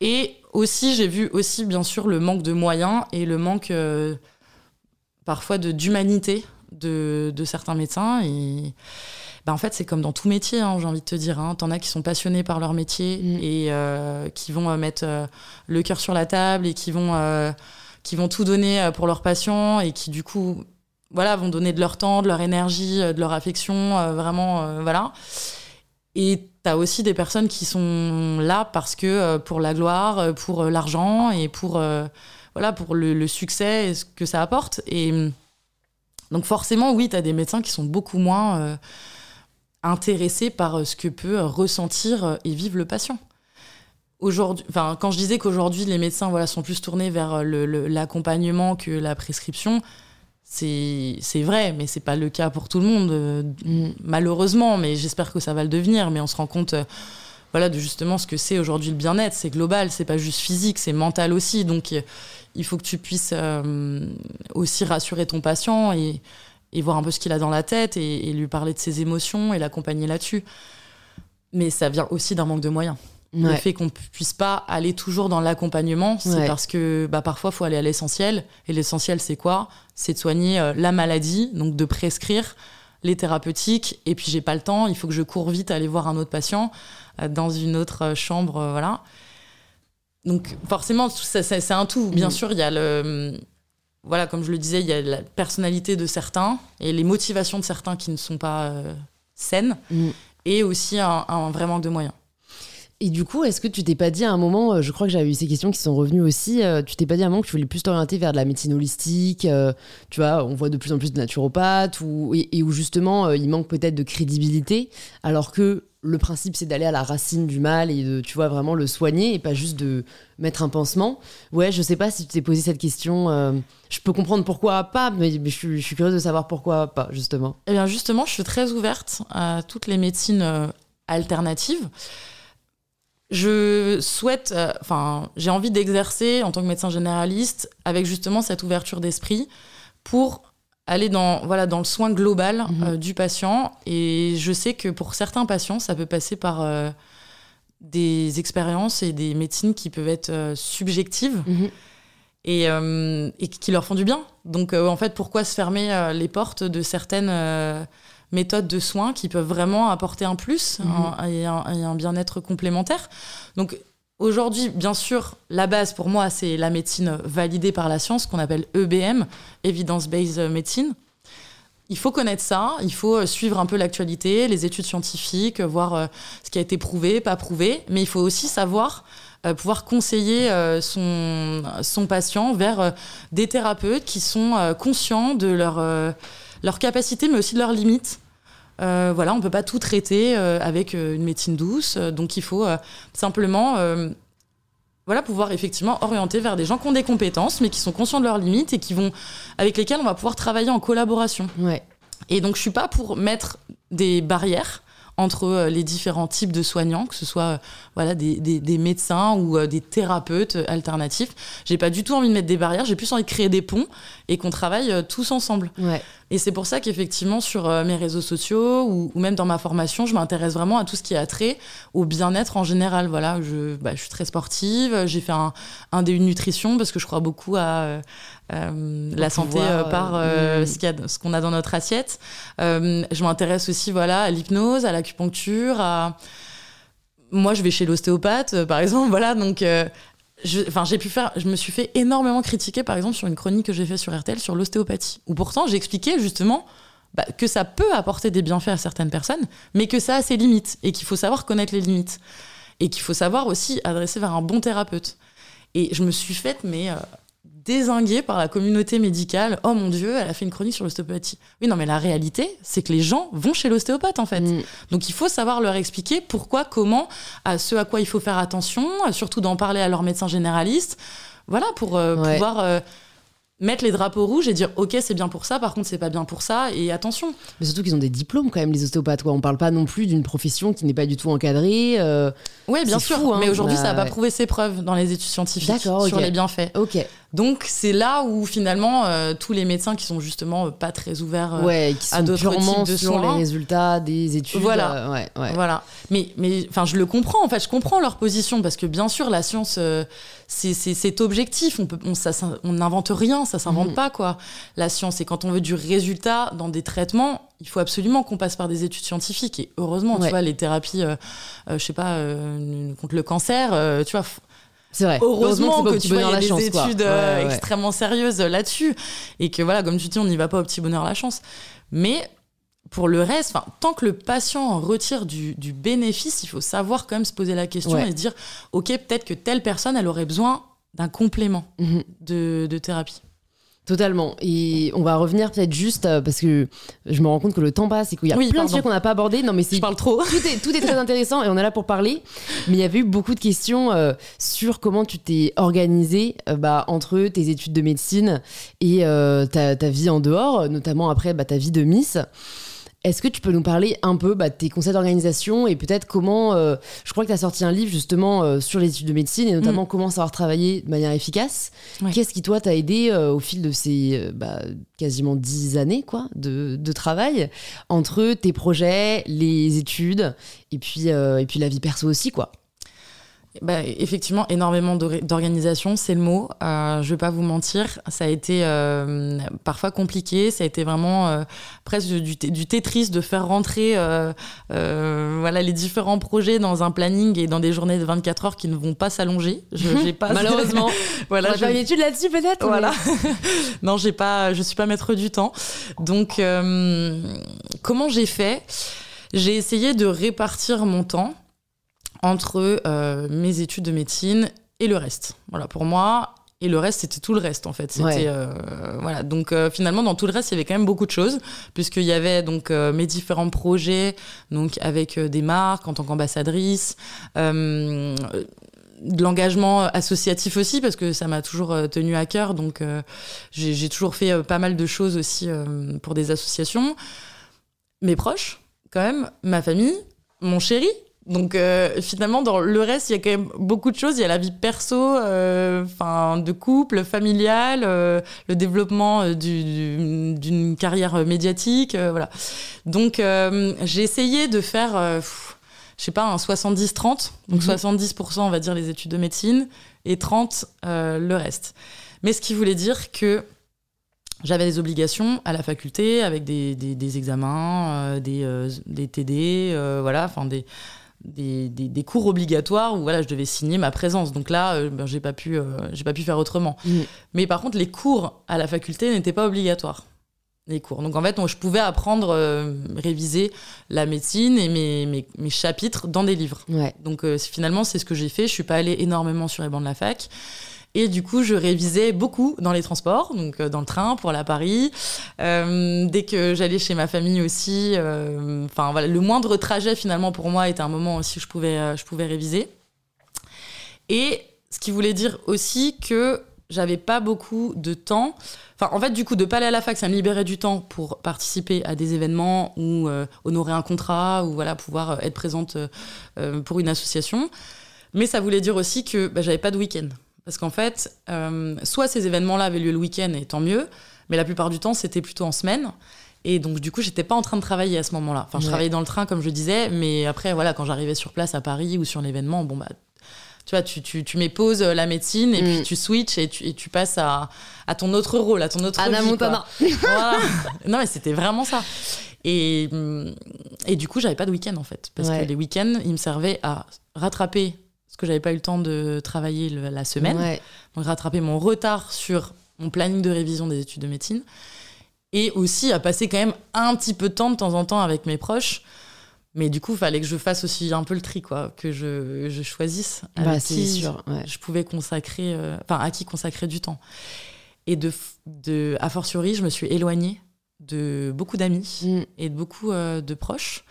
[SPEAKER 2] Et aussi, j'ai vu aussi bien sûr le manque de moyens et le manque euh, parfois d'humanité de, de, certains médecins et bah, en fait, c'est comme dans tout métier, hein, j'ai envie de te dire. Hein. T'en as qui sont passionnés par leur métier mm. et euh, qui vont euh, mettre euh, le cœur sur la table et qui vont, qui vont tout donner pour leurs patients et qui, du coup, voilà, vont donner de leur temps, de leur énergie, de leur affection, vraiment, voilà. Et tu as aussi des personnes qui sont là parce que pour la gloire, pour l'argent et pour, voilà, pour le, le, succès et ce que ça apporte. Et donc forcément, oui, tu as des médecins qui sont beaucoup moins intéressé par euh, ce que peut euh, ressentir euh, et vivre le patient. Aujourd'hui, enfin, quand je disais qu'aujourd'hui les médecins voilà, sont plus tournés vers l'accompagnement que la prescription, c'est vrai, mais c'est pas le cas pour tout le monde, mm. malheureusement, mais j'espère que ça va le devenir. Mais on se rend compte voilà, de justement ce que c'est aujourd'hui le bien-être. C'est global, c'est pas juste physique, c'est mental aussi. Donc il faut que tu puisses aussi rassurer ton patient et et voir un peu ce qu'il a dans la tête et, lui parler de ses émotions et l'accompagner là-dessus. Mais ça vient aussi d'un manque de moyens. Le fait qu'on puisse pas aller toujours dans l'accompagnement, c'est parce que bah, parfois, il faut aller à l'essentiel. Et l'essentiel, c'est quoi? C'est de soigner euh, la maladie, donc de prescrire les thérapeutiques. Et puis, j'ai pas le temps, il faut que je cours vite aller voir un autre patient euh, dans une autre euh, chambre. voilà. Donc, forcément, c'est un tout. Bien mm. sûr, il y a le voilà, comme je le disais, il y a la personnalité de certains et les motivations de certains qui ne sont pas saines, mm. et aussi un, un vrai manque de moyens.
[SPEAKER 1] Et du coup, est-ce que tu t'es pas dit à un moment, euh, je crois que j'avais eu ces questions qui sont revenues aussi, euh, tu t'es pas dit à un moment que tu voulais plus t'orienter vers de la médecine holistique euh, Tu vois, on voit de plus en plus de naturopathes ou, et, où justement il manque peut-être de crédibilité, alors que le principe c'est d'aller à la racine du mal et de, tu vois, vraiment le soigner et pas juste de mettre un pansement. Ouais, je sais pas si tu t'es posé cette question. je peux comprendre pourquoi pas, mais, je, suis, curieuse de savoir pourquoi pas, justement.
[SPEAKER 2] Eh bien, justement, je suis très ouverte à toutes les médecines alternatives je souhaite, euh, enfin, j'ai envie d'exercer en tant que médecin généraliste avec justement cette ouverture d'esprit pour aller dans, voilà, dans le soin global mhm. euh, du patient. Et je sais que pour certains patients, ça peut passer par euh, des expériences et des médecines qui peuvent être subjectives. Mhm. Et, et, qui leur font du bien. Donc, en fait, pourquoi se fermer les portes de certaines méthodes de soins qui peuvent vraiment apporter un plus mhm. et un, bien-être complémentaire? Donc aujourd'hui, bien sûr, la base pour moi, c'est la médecine validée par la science, qu'on appelle EBM, Evidence-Based Medicine. Il faut connaître ça, il faut euh, suivre un peu l'actualité, les études scientifiques, voir euh, ce qui a été prouvé, pas prouvé, mais il faut aussi savoir euh, pouvoir conseiller son, patient vers des thérapeutes qui sont conscients de leur leurs capacités, mais aussi de leurs limites. Euh, voilà, on peut pas tout traiter euh, avec euh, une médecine douce, donc il faut simplement voilà, pouvoir effectivement orienter vers des gens qui ont des compétences, mais qui sont conscients de leurs limites et qui vont, avec lesquels on va pouvoir travailler en collaboration.
[SPEAKER 1] Ouais.
[SPEAKER 2] Et donc, je suis pas pour mettre des barrières entre euh, les différents types de soignants, que ce soit euh, voilà, des, des, médecins ou euh, des thérapeutes alternatifs. J'ai pas du tout envie de mettre des barrières, j'ai plus envie de créer des ponts et qu'on travaille tous ensemble.
[SPEAKER 1] Ouais.
[SPEAKER 2] Et c'est pour ça qu'effectivement, sur mes réseaux sociaux ou, même dans ma formation, je m'intéresse vraiment à tout ce qui a trait au bien-être en général. Voilà, je, bah, je suis très sportive, j'ai fait un, un DU de nutrition parce que je crois beaucoup à, euh, la santé euh, par euh, ce qu'on a, dans notre assiette. je m'intéresse aussi voilà, à l'hypnose, à l'acupuncture, à... Moi, je vais chez l'ostéopathe, par exemple. Voilà, donc... Enfin, j'ai pu faire, je me suis fait énormément critiquer, par exemple, sur une chronique que j'ai fait sur RTL sur l'ostéopathie, où pourtant j'expliquais justement bah, que ça peut apporter des bienfaits à certaines personnes, mais que ça a ses limites et qu'il faut savoir connaître les limites et qu'il faut savoir aussi adresser vers un bon thérapeute. Et je me suis faite, mais désinguée par la communauté médicale. Oh mon Dieu, elle a fait une chronique sur l'ostéopathie. Oui, non, mais la réalité, c'est que les gens vont chez l'ostéopathe, en fait. Mm. Donc il faut savoir leur expliquer pourquoi, comment, à ce à quoi il faut faire attention, surtout d'en parler à leur médecin généraliste. Voilà, pour euh, pouvoir. Euh, mettre les drapeaux rouges et dire ok c'est bien pour ça par contre c'est pas bien pour ça et attention
[SPEAKER 1] mais surtout qu'ils ont des diplômes quand même les ostéopathes quoi on parle pas non plus d'une profession qui n'est pas du tout encadrée euh,
[SPEAKER 2] oui bien sûr hein. mais aujourd'hui ça n'a pas prouvé ses preuves dans les études scientifiques sur les bienfaits
[SPEAKER 1] ok
[SPEAKER 2] donc c'est là où finalement euh, tous les médecins qui sont justement euh, pas très ouverts
[SPEAKER 1] euh, qui à d'autres types de sur les résultats des études.
[SPEAKER 2] Voilà,
[SPEAKER 1] ouais, ouais.
[SPEAKER 2] voilà. Mais mais enfin je le comprends en fait, je comprends leur position parce que bien sûr la science c'est objectif, on peut on ça, on n'invente rien, ça s'invente mhm. pas quoi. La science et quand on veut du résultat dans des traitements, il faut absolument qu'on passe par des études scientifiques et heureusement tu vois les thérapies je sais pas contre le cancer, tu vois
[SPEAKER 1] c'est vrai.
[SPEAKER 2] Heureusement, que tu vois, il y a des études euh, extrêmement sérieuses là-dessus. Et que voilà, comme tu dis, on n'y va pas au petit bonheur la chance. Mais pour le reste, tant que le patient retire du, bénéfice, il faut savoir quand même se poser la question et se dire, OK, peut-être que telle personne, elle aurait besoin d'un complément mhm. de thérapie.
[SPEAKER 1] Totalement. Et on va revenir peut-être juste euh, parce que je me rends compte que le temps passe et qu'il y a plein de sujets qu'on n'a pas abordés. Non, mais
[SPEAKER 2] je parle trop.
[SPEAKER 1] Tout est, tout est très intéressant et on est là pour parler. Mais il y avait eu beaucoup de questions euh, sur comment tu t'es organisé euh, bah, entre tes études de médecine et ta, ta, vie en dehors, notamment après bah, ta vie de Miss. Est-ce que tu peux nous parler un peu bah, de tes conseils d'organisation et peut-être comment. Euh, je crois que tu as sorti un livre justement euh, sur les études de médecine et notamment mm. comment savoir travailler de manière efficace. Qu'est-ce qui, toi, t'a aidé euh, au fil de ces bah, quasiment dix années quoi, de, de, travail entre tes projets, les études et puis, et puis la vie perso aussi quoi?
[SPEAKER 2] Bah, effectivement, énormément d'organisation, c'est le mot. Euh, je vais pas vous mentir, ça a été euh, parfois compliqué. Ça a été vraiment euh, presque du, du, Tetris de faire rentrer voilà les différents projets dans un planning et dans des journées de 24 heures qui ne vont pas s'allonger.
[SPEAKER 1] J'ai pas malheureusement. voilà, j'ai une étude là-dessus peut-être.
[SPEAKER 2] Voilà. non, j'ai pas, je suis pas maître du temps. Donc, comment j'ai fait? J'ai essayé de répartir mon temps entre euh, mes études de médecine et le reste. Voilà, pour moi, et le reste, c'était tout le reste, en fait. C'était, euh, voilà. Donc, euh, finalement, dans tout le reste, il y avait quand même beaucoup de choses, puisqu'il y avait donc mes différents projets, donc avec des marques en tant qu'ambassadrice, de l'engagement associatif aussi, parce que ça m'a toujours tenu à cœur. Donc, j'ai toujours fait pas mal de choses aussi pour des associations. Mes proches, quand même, ma famille, mon chéri, donc euh, finalement, dans le reste, il y a quand même beaucoup de choses. Il y a la vie perso, euh, enfin de couple, familiale, euh, le développement d'une carrière médiatique, voilà. Donc j'ai essayé de faire, je sais pas, un 70-30, donc 70% on va dire les études de médecine et 30 le reste. Mais ce qui voulait dire que j'avais des obligations à la faculté avec des, des, des examens, des, des TD, voilà, enfin des des, des, cours obligatoires où voilà, je devais signer ma présence. Donc là, euh, ben, j'ai pas pu, euh, j'ai pas pu faire autrement. Mm. Mais par contre, les cours à la faculté n'étaient pas obligatoires. Les cours. Donc en fait, je pouvais apprendre, euh, réviser la médecine et mes, mes, mes chapitres dans des livres. Donc finalement, c'est ce que j'ai fait. Je suis pas allée énormément sur les bancs de la fac. Et du coup, je révisais beaucoup dans les transports, donc euh, dans le train pour à Paris. Euh, dès que j'allais chez ma famille aussi, euh, enfin voilà, le moindre trajet finalement pour moi était un moment aussi où je pouvais, je pouvais réviser. Et ce qui voulait dire aussi que j'avais pas beaucoup de temps. Enfin, en fait, du coup, de pas aller à la fac, ça me libérait du temps pour participer à des événements ou honorer un contrat ou voilà pouvoir être présente pour une association. Mais ça voulait dire aussi que bah, j'avais pas de week-end. Parce qu'en fait, euh, soit ces événements-là avaient lieu le week-end et tant mieux, mais la plupart du temps, c'était plutôt en semaine. Et donc, du coup, j'étais pas en train de travailler à ce moment-là. Enfin, je travaillais dans le train, comme je disais, mais après, voilà, quand j'arrivais sur place à Paris ou sur l'événement, bon, bah, tu vois, tu, tu, tu mets la médecine et puis mm. tu switches et tu, et tu passes à, à, ton autre rôle, à ton autre
[SPEAKER 1] Anna
[SPEAKER 2] vie.
[SPEAKER 1] Montana.
[SPEAKER 2] voilà. Non, mais c'était vraiment ça. Et, et du coup, j'avais pas de week-end en fait. Parce que les week-ends, ils me servaient à rattraper parce que j'avais pas eu le temps de travailler la semaine. Donc rattraper mon retard sur mon planning de révision des études de médecine. Et aussi à passer quand même un petit peu de temps de temps en temps avec mes proches. Mais du coup, il fallait que je fasse aussi un peu le tri, quoi, que je, je choisisse
[SPEAKER 1] bah, avec qui sûr,
[SPEAKER 2] je pouvais consacrer, euh, enfin, à qui consacrer du temps. Et de, de, a fortiori, je me suis éloignée de beaucoup d'amis mm. et de beaucoup euh, de proches,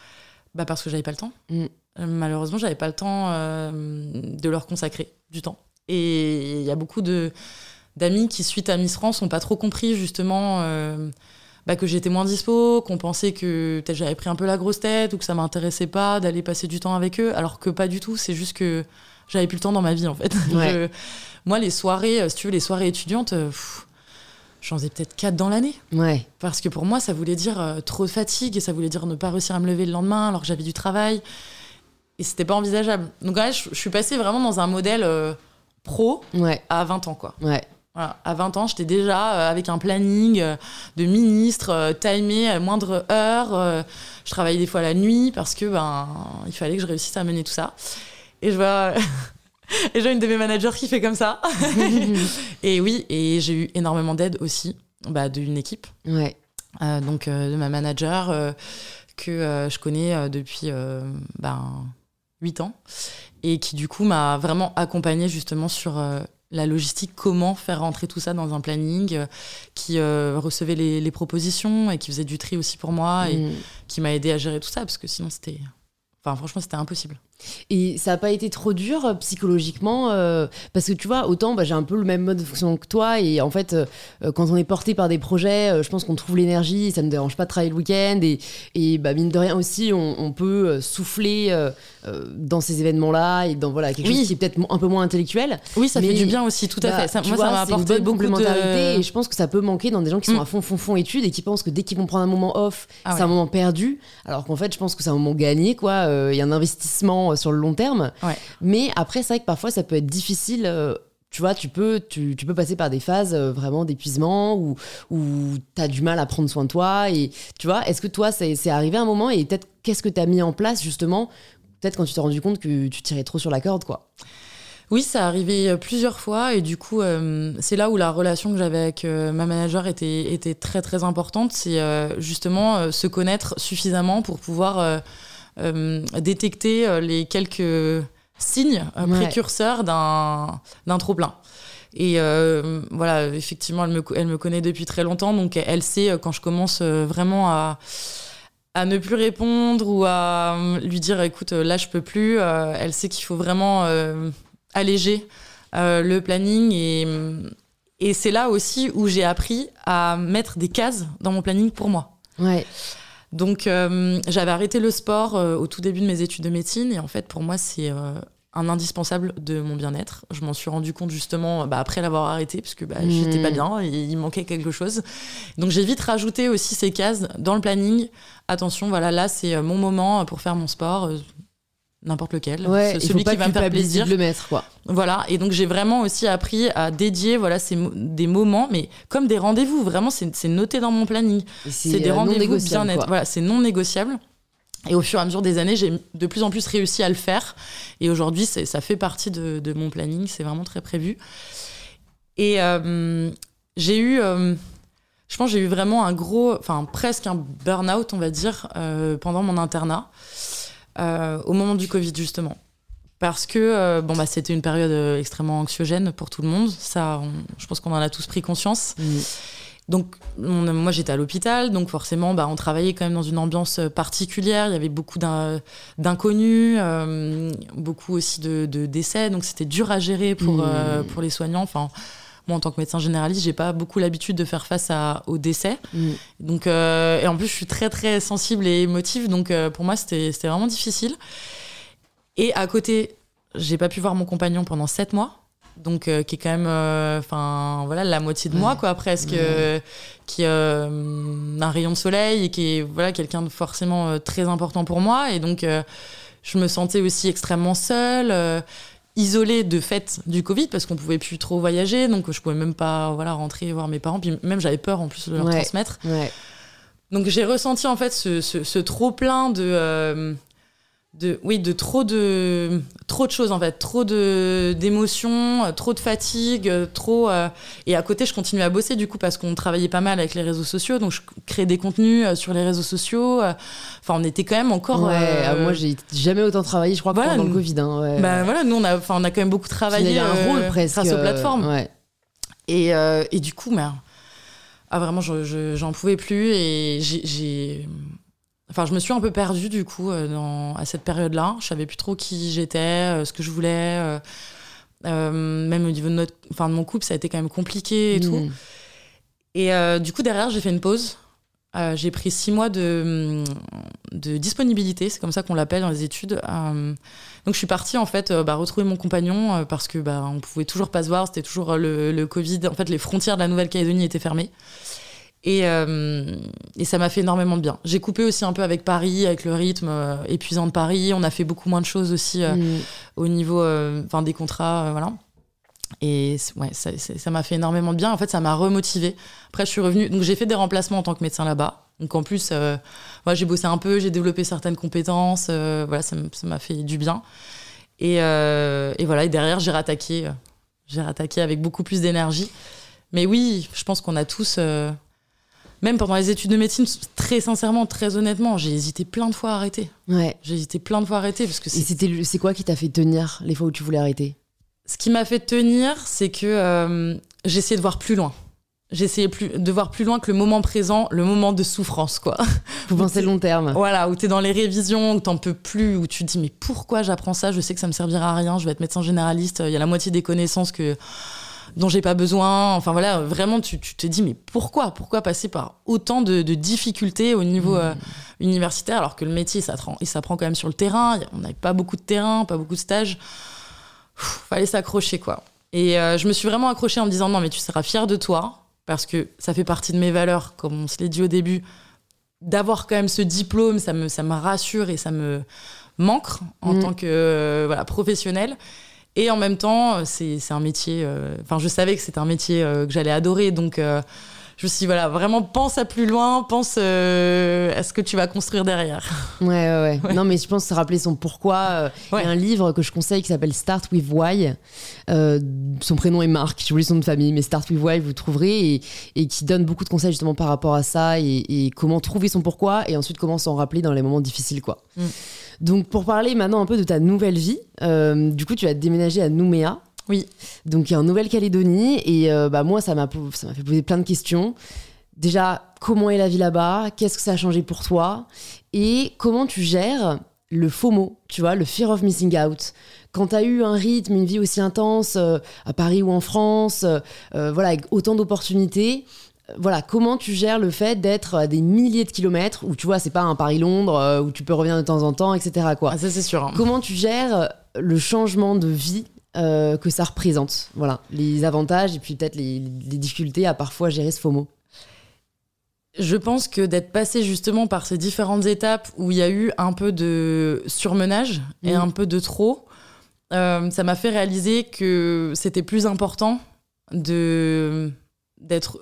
[SPEAKER 2] bah, parce que j'avais pas le temps. Mm. Euh, malheureusement, j'avais pas le temps euh, de leur consacrer du temps. Et il y a beaucoup de d'amis qui, suite à Miss France, n'ont pas trop compris justement euh, bah, que j'étais moins dispo, qu'on pensait que peut-être j'avais pris un peu la grosse tête ou que ça m'intéressait pas d'aller passer du temps avec eux, alors que pas du tout. C'est juste que j'avais plus le temps dans ma vie en fait. moi, les soirées, si tu veux, les soirées étudiantes. J'en faisais peut-être quatre dans l'année.
[SPEAKER 1] Ouais.
[SPEAKER 2] Parce que pour moi, ça voulait dire trop de fatigue et ça voulait dire ne pas réussir à me lever le lendemain alors que j'avais du travail et c'était pas envisageable. Donc là, je, suis passée vraiment dans un modèle euh, pro à 20 ans, quoi.
[SPEAKER 1] Ouais.
[SPEAKER 2] Voilà. À 20 ans, j'étais déjà euh, avec un planning euh, de ministre, timé à moindre heure. je travaillais des fois la nuit parce que ben il fallait que je réussisse à mener tout ça. Et je vois, et j'ai une de mes managers qui fait comme ça. et oui, et j'ai eu énormément d'aide aussi bah, d'une équipe.
[SPEAKER 1] Ouais.
[SPEAKER 2] donc de ma manager que je connais depuis ben 8 ans, et qui du coup m'a vraiment accompagnée justement sur euh, la logistique, comment faire rentrer tout ça dans un planning, euh, qui euh, recevait les, propositions et qui faisait du tri aussi pour moi, et mmh. qui m'a aidé à gérer tout ça, parce que sinon c'était... Enfin franchement c'était impossible.
[SPEAKER 1] Et ça n'a pas été trop dur euh, psychologiquement euh, Parce que tu vois, autant bah, j'ai un peu le même mode de fonction que toi. Et en fait, euh, quand on est porté par des projets, je pense qu'on trouve l'énergie. Ça ne dérange pas de travailler le week-end. Et, et bah, mine de rien aussi, on, peut souffler dans ces événements-là. Et dans voilà, quelque chose qui est peut-être un peu moins intellectuel.
[SPEAKER 2] Oui, ça fait du bien aussi, tout à bah, fait. Ça, moi, ça m'a apporté beaucoup de.
[SPEAKER 1] Et je pense que ça peut manquer dans des gens qui sont mm. à fond, fond, fond études et qui pensent que dès qu'ils vont prendre un moment off,
[SPEAKER 2] ah
[SPEAKER 1] c'est un moment perdu. Alors qu'en fait, je pense que c'est un moment gagné. quoi. Il y a un investissement vraiment sur le long terme.
[SPEAKER 2] Ouais.
[SPEAKER 1] Mais après, c'est vrai que parfois, ça peut être difficile tu vois, tu peux, tu, tu, peux passer par des phases vraiment d'épuisement où, où tu as du mal à prendre soin de toi. Et tu vois, est-ce que toi, c'est arrivé un moment et peut-être qu'est-ce que tu as mis en place justement, peut-être quand tu t'es rendu compte que tu tirais trop sur la corde, quoi?
[SPEAKER 2] Oui, ça arrivé plusieurs fois et du coup, euh, c'est là où la relation que j'avais avec euh, ma manager était, était très très importante. C'est euh, justement se connaître suffisamment pour pouvoir détecter les quelques signes précurseurs d'un trop-plein. Et voilà, effectivement, elle me, elle me connaît depuis très longtemps, donc elle sait quand je commence vraiment à à ne plus répondre ou à lui dire écoute là je peux plus elle sait qu'il faut vraiment alléger euh, le planning et, et c'est là aussi où j'ai appris à mettre des cases dans mon planning pour moi.
[SPEAKER 1] Ouais.
[SPEAKER 2] Donc euh, j'avais arrêté le sport euh, au tout début de mes études de médecine et en fait pour moi c'est un indispensable de mon bien-être. Je m'en suis rendu compte justement bah, après l'avoir arrêté parce que bah, mmh. j'étais pas bien et il manquait quelque chose. Donc j'ai vite rajouté aussi ces cases dans le planning. Attention, voilà, là c'est mon moment pour faire mon sport n'importe lequel,
[SPEAKER 1] ouais, celui qui va me faire plaisir. De le mettre, quoi.
[SPEAKER 2] Voilà, et donc j'ai vraiment aussi appris à dédier voilà ces des moments, mais comme des rendez-vous. Vraiment, c'est noté dans mon planning. C'est des euh, rendez-vous bien net. Voilà, c'est non négociable. Et au fur et à mesure des années, j'ai de plus en plus réussi à le faire. Et aujourd'hui, ça fait partie de, de mon planning. C'est vraiment très prévu. Et euh, j'ai eu, euh, je pense, j'ai eu vraiment un gros, enfin presque un burn-out, on va dire, pendant mon internat. Euh, au moment du Covid justement. Parce que euh, bon bah c'était une période euh, extrêmement anxiogène pour tout le monde. Ça, je pense qu'on en a tous pris conscience. Donc moi j'étais à l'hôpital, donc forcément bah, on travaillait quand même dans une ambiance particulière. Il y avait beaucoup d'inconnus, beaucoup aussi de, décès, donc c'était dur à gérer pour pour les soignants. Enfin moi en tant que médecin généraliste j'ai pas beaucoup l'habitude de faire face à, au décès. Mm. donc euh, et en plus je suis très très sensible et émotive. Donc euh, pour moi c'était vraiment difficile. Et à côté j'ai pas pu voir mon compagnon pendant sept mois. Donc euh, qui est quand même enfin voilà la moitié de moi quoi. Presque qui a un rayon de soleil et qui est voilà quelqu'un de forcément très important pour moi. Et donc je me sentais aussi extrêmement seule isolée de fait du Covid parce qu'on pouvait plus trop voyager, donc je pouvais même pas voilà rentrer voir mes parents. Puis même j'avais peur en plus de leur transmettre. Donc j'ai ressenti en fait ce, ce, trop plein de euh, de oui de trop de trop de choses en fait. Trop de d'émotions euh, trop de fatigue euh, trop euh, et à côté je continuais à bosser du coup parce qu'on travaillait pas mal avec les réseaux sociaux. Donc je créais des contenus sur les réseaux sociaux. Enfin on était quand même encore
[SPEAKER 1] ouais moi j'ai jamais autant travaillé je crois pendant le covid hein,
[SPEAKER 2] bah voilà nous on a enfin on a quand même beaucoup travaillé
[SPEAKER 1] un rôle presque
[SPEAKER 2] grâce aux plateformes. et et du coup mais ah vraiment j'en pouvais plus et j'ai Enfin, je me suis un peu perdue du coup euh, dans, à cette période-là. Je savais plus trop qui j'étais, euh, ce que je voulais. Euh, même au niveau de, notre, enfin, de mon couple, ça a été quand même compliqué et tout. Hmm. Et du coup, derrière, j'ai fait une pause. j'ai pris six mois de, de disponibilité, c'est comme ça qu'on l'appelle dans les études. donc je suis partie en fait bah, retrouver mon compagnon parce que bah, on pouvait toujours pas se voir, c'était toujours le, le, Covid. En fait, les frontières de la Nouvelle-Calédonie étaient fermées. Et, euh, et, ça m'a fait énormément de bien. J'ai coupé aussi un peu avec Paris, avec le rythme euh, épuisant de Paris. On a fait beaucoup moins de choses aussi euh, mm. au niveau enfin des contrats. voilà. Et ouais, ça m'a fait énormément de bien. En fait, ça m'a remotivé. Après, je suis revenue. Donc, j'ai fait des remplacements en tant que médecin là-bas. Donc, en plus, moi, j'ai bossé un peu, j'ai développé certaines compétences. voilà, ça m'a fait du bien. Et, et, voilà, et derrière, j'ai rattaqué. j'ai rattaqué avec beaucoup plus d'énergie. Mais oui, je pense qu'on a tous même pendant les études de médecine, très sincèrement, très honnêtement, j'ai hésité plein de fois à arrêter.
[SPEAKER 1] Ouais.
[SPEAKER 2] J'ai hésité plein de fois à arrêter parce que
[SPEAKER 1] Et c'était c'est quoi qui t'a fait tenir les fois où tu voulais arrêter?
[SPEAKER 2] Ce qui m'a fait tenir, c'est que euh, j'essayais de voir plus loin. J'essayais plus, de voir plus loin que le moment présent, le moment de souffrance, quoi.
[SPEAKER 1] Vous pensez long terme.
[SPEAKER 2] Voilà, où t'es dans les révisions, où t'en peux plus, où tu te dis mais pourquoi j'apprends ça? Je sais que ça me servira à rien, je vais être médecin généraliste, il y a la moitié des connaissances que dont j'ai pas besoin. Enfin voilà, vraiment, tu, te dis, mais pourquoi? Pourquoi passer par autant de, difficultés au niveau mmh. euh, universitaire alors que le métier, ça, il s'apprend quand même sur le terrain. On n'avait pas beaucoup de terrain, pas beaucoup de stages. fallait s'accrocher, quoi. Et euh, je me suis vraiment accrochée en me disant, non, mais tu seras fière de toi, parce que ça fait partie de mes valeurs, comme on se l'est dit au début. D'avoir quand même ce diplôme, ça me, ça me rassure et ça me m'ancre en
[SPEAKER 1] Mm.
[SPEAKER 2] tant que euh, voilà, professionnelle. Et en même temps, c'est c'est un métier. euh, Enfin, je savais que c'était un métier euh, que j'allais adorer. Donc, euh, je me suis dit, voilà, vraiment, pense à plus loin, pense euh, à ce que tu vas construire derrière.
[SPEAKER 1] Ouais, ouais, ouais,
[SPEAKER 2] Ouais.
[SPEAKER 1] Non, mais je pense se rappeler son pourquoi. euh, Il y a un livre que je conseille qui s'appelle Start with Why. Euh, son prénom est Marc, j'ai oublié son nom de famille, mais Start with Why, vous trouverez, et, et qui donne beaucoup de conseils justement par rapport à ça et, et comment trouver son pourquoi et ensuite comment s'en rappeler dans les moments difficiles, quoi.
[SPEAKER 2] Mm.
[SPEAKER 1] Donc, pour parler maintenant un peu de ta nouvelle vie, euh, du coup, tu as déménagé à Nouméa.
[SPEAKER 2] Oui.
[SPEAKER 1] Donc, en Nouvelle-Calédonie, et euh, bah, moi, ça m'a po- ça m'a fait poser plein de questions. Déjà, comment est la vie là-bas? Qu'est-ce que ça a changé pour toi? Et comment tu gères le FOMO, tu vois, le fear of missing out? Quand tu as eu un rythme, une vie aussi intense euh, à Paris ou en France, euh, voilà, avec autant d'opportunités, voilà, comment tu gères le fait d'être à des milliers de kilomètres où tu vois, c'est pas un Paris-Londres euh, où tu peux revenir de temps en temps, etc. Quoi.
[SPEAKER 2] Ah, ça, c'est sûr. hein.
[SPEAKER 1] Comment tu gères le changement de vie euh, que ça représente? Voilà, les avantages et puis peut-être les, les difficultés à parfois gérer ce FOMO.
[SPEAKER 2] Je pense que d'être passé justement par ces différentes étapes où il y a eu un peu de surmenage et
[SPEAKER 1] Mhm.
[SPEAKER 2] un peu de trop, euh, ça m'a fait réaliser que c'était plus important de d'être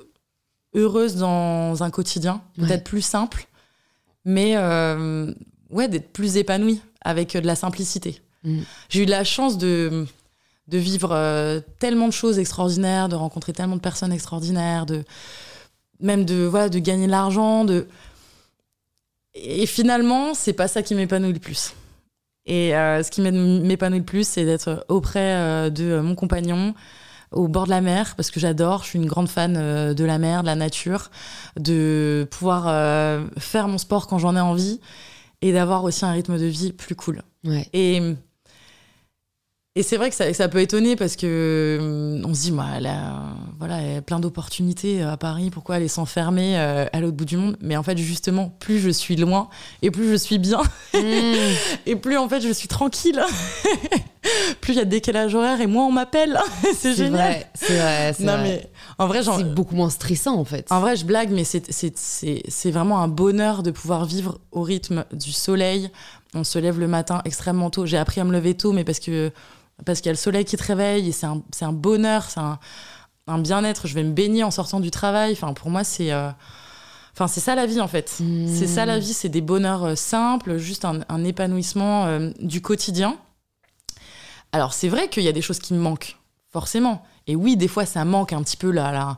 [SPEAKER 2] heureuse dans un quotidien,
[SPEAKER 1] Ouais.
[SPEAKER 2] d'être plus simple, mais euh, ouais, d'être plus épanouie avec de la simplicité.
[SPEAKER 1] Mhm.
[SPEAKER 2] J'ai eu de la chance de de vivre euh, tellement de choses extraordinaires, de rencontrer tellement de personnes extraordinaires, de même de voilà de gagner de l'argent de et finalement c'est pas ça qui m'épanouit le plus et euh, ce qui m'é- m'épanouit le plus c'est d'être auprès euh, de euh, mon compagnon au bord de la mer parce que j'adore je suis une grande fan euh, de la mer de la nature de pouvoir euh, faire mon sport quand j'en ai envie et d'avoir aussi un rythme de vie plus cool
[SPEAKER 1] Ouais.
[SPEAKER 2] et, et c'est vrai que ça, ça peut étonner parce que hum, on se dit, bah, elle a, voilà, elle a plein d'opportunités à Paris, pourquoi aller s'enfermer euh, à l'autre bout du monde? Mais en fait, justement, plus je suis loin et plus je suis bien
[SPEAKER 1] Mmh.
[SPEAKER 2] et plus en fait je suis tranquille. plus il y a de décalage horaire et moins on m'appelle. c'est génial.
[SPEAKER 1] c'est vrai. c'est
[SPEAKER 2] Non
[SPEAKER 1] vrai.
[SPEAKER 2] mais en vrai,
[SPEAKER 1] c'est beaucoup moins stressant en fait.
[SPEAKER 2] en vrai, je blague, mais c'est- c'est c'est- c'est vraiment un bonheur de pouvoir vivre au rythme du soleil. On se lève le matin extrêmement tôt. J'ai appris à me lever tôt, mais parce que parce qu'il y a le soleil qui te réveille et c'est un, un bonheur, c'est un, un bien-être. Je vais me baigner en sortant du travail. Enfin, pour moi, c'est euh, enfin, c'est ça la vie en fait.
[SPEAKER 1] Mmh.
[SPEAKER 2] C'est ça la vie, c'est des bonheurs euh, simples, juste un, un épanouissement euh, du quotidien. Alors c'est vrai qu'il y a des choses qui me manquent, forcément. Et oui, des fois ça manque un petit peu la, la,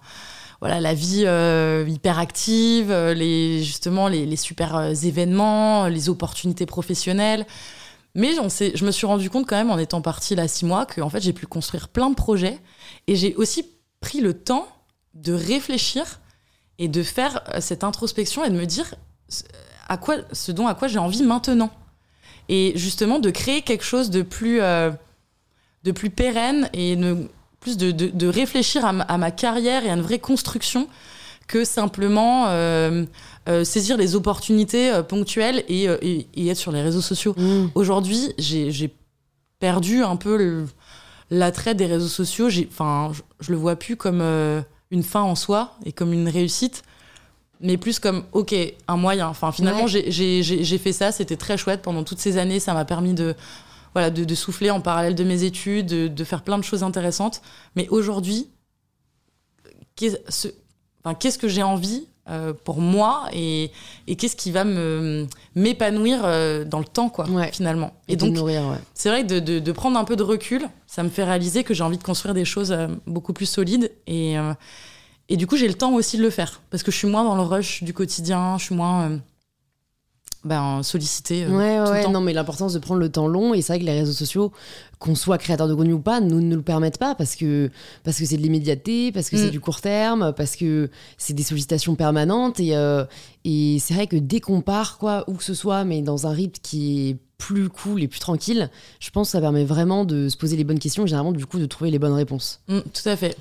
[SPEAKER 2] voilà, la vie euh, hyper active, les, justement les, les super événements, les opportunités professionnelles. Mais je me suis rendu compte quand même en étant partie là six mois que fait j'ai pu construire plein de projets et j'ai aussi pris le temps de réfléchir et de faire euh, cette introspection et de me dire ce- à quoi, ce dont à quoi j'ai envie maintenant. Et justement de créer quelque chose de plus, euh, de plus pérenne et de, plus de, de- réfléchir à ma, carrière et à une vraie construction que simplement euh, euh, saisir les opportunités euh, ponctuelles et, euh, et- et être sur les réseaux sociaux.
[SPEAKER 1] Mmh.
[SPEAKER 2] Aujourd'hui, j'ai perdu un peu l'attrait des réseaux sociaux. Enfin, je, je le vois plus comme une fin en soi et comme une réussite, mais plus comme ok un moyen. Enfin, finalement,
[SPEAKER 1] Ouais.
[SPEAKER 2] j'ai- fait ça. C'était très chouette pendant toutes ces années. Ça m'a permis de voilà de, de souffler en parallèle de mes études, de, de faire plein de choses intéressantes. Mais aujourd'hui, enfin, qu'est-ce que j'ai envie euh, pour moi et, et qu'est-ce qui va me m'épanouir euh, dans le temps quoi
[SPEAKER 1] Ouais.
[SPEAKER 2] finalement
[SPEAKER 1] Et,
[SPEAKER 2] et donc
[SPEAKER 1] ouais.
[SPEAKER 2] c'est vrai que de, de- de prendre un peu de recul ça me fait réaliser que j'ai envie de construire des choses euh, beaucoup plus solides et et du coup j'ai le temps aussi de le faire parce que je suis moins dans le rush du quotidien je suis moins euh, ben, sollicitée euh,
[SPEAKER 1] Ouais,
[SPEAKER 2] tout le temps.
[SPEAKER 1] non, mais l'importance de prendre le temps long, et c'est vrai que les réseaux sociaux, qu'on soit créateur de contenu ou pas, nous ne nous le permettent pas parce que parce que c'est de l'immédiateté, parce que
[SPEAKER 2] Mm.
[SPEAKER 1] c'est du court terme, parce que c'est des sollicitations permanentes, et, euh, et c'est vrai que dès qu'on part, quoi, où que ce soit, mais dans un rythme qui est plus cool et plus tranquille, je pense que ça permet vraiment de se poser les bonnes questions et généralement, du coup, de trouver les bonnes réponses.
[SPEAKER 2] Mm, tout à fait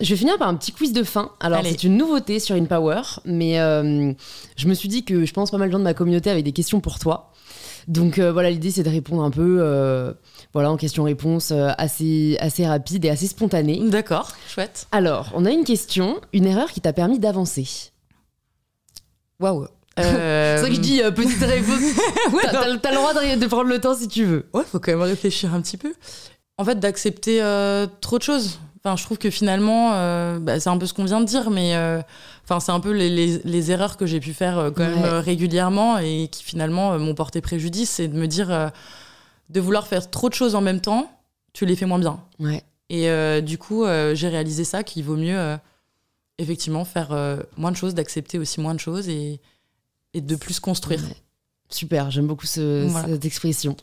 [SPEAKER 1] Je vais finir par un petit quiz de fin. Alors, c'est une nouveauté sur InPower, mais euh, je me suis dit que je pense pas mal de gens de ma communauté avaient des questions pour toi. Donc euh, voilà, l'idée c'est de répondre un peu euh, voilà, en questions-réponses euh, assez, assez rapides et assez spontanées.
[SPEAKER 2] d'accord chouette
[SPEAKER 1] Alors, on a une question, une erreur qui t'a permis d'avancer.
[SPEAKER 2] waouh
[SPEAKER 1] c'est ça que je dis petite réponse. ouais, t'as, le droit de, prendre le temps si tu veux.
[SPEAKER 2] Ouais, faut quand même réfléchir un petit peu. En fait, d'accepter trop de choses. Enfin, je trouve que finalement, bah, c'est un peu ce qu'on vient de dire, mais enfin, c'est un peu les, les, erreurs que j'ai pu faire quand même régulièrement et qui finalement m'ont porté préjudice, c'est de me dire de vouloir faire trop de choses en même temps, tu les fais moins bien.
[SPEAKER 1] Ouais.
[SPEAKER 2] Et euh, du coup, euh, j'ai réalisé ça, qu'il vaut mieux euh, effectivement faire moins de choses, d'accepter aussi moins de choses et, et de plus construire.
[SPEAKER 1] Super, j'aime beaucoup cette expression.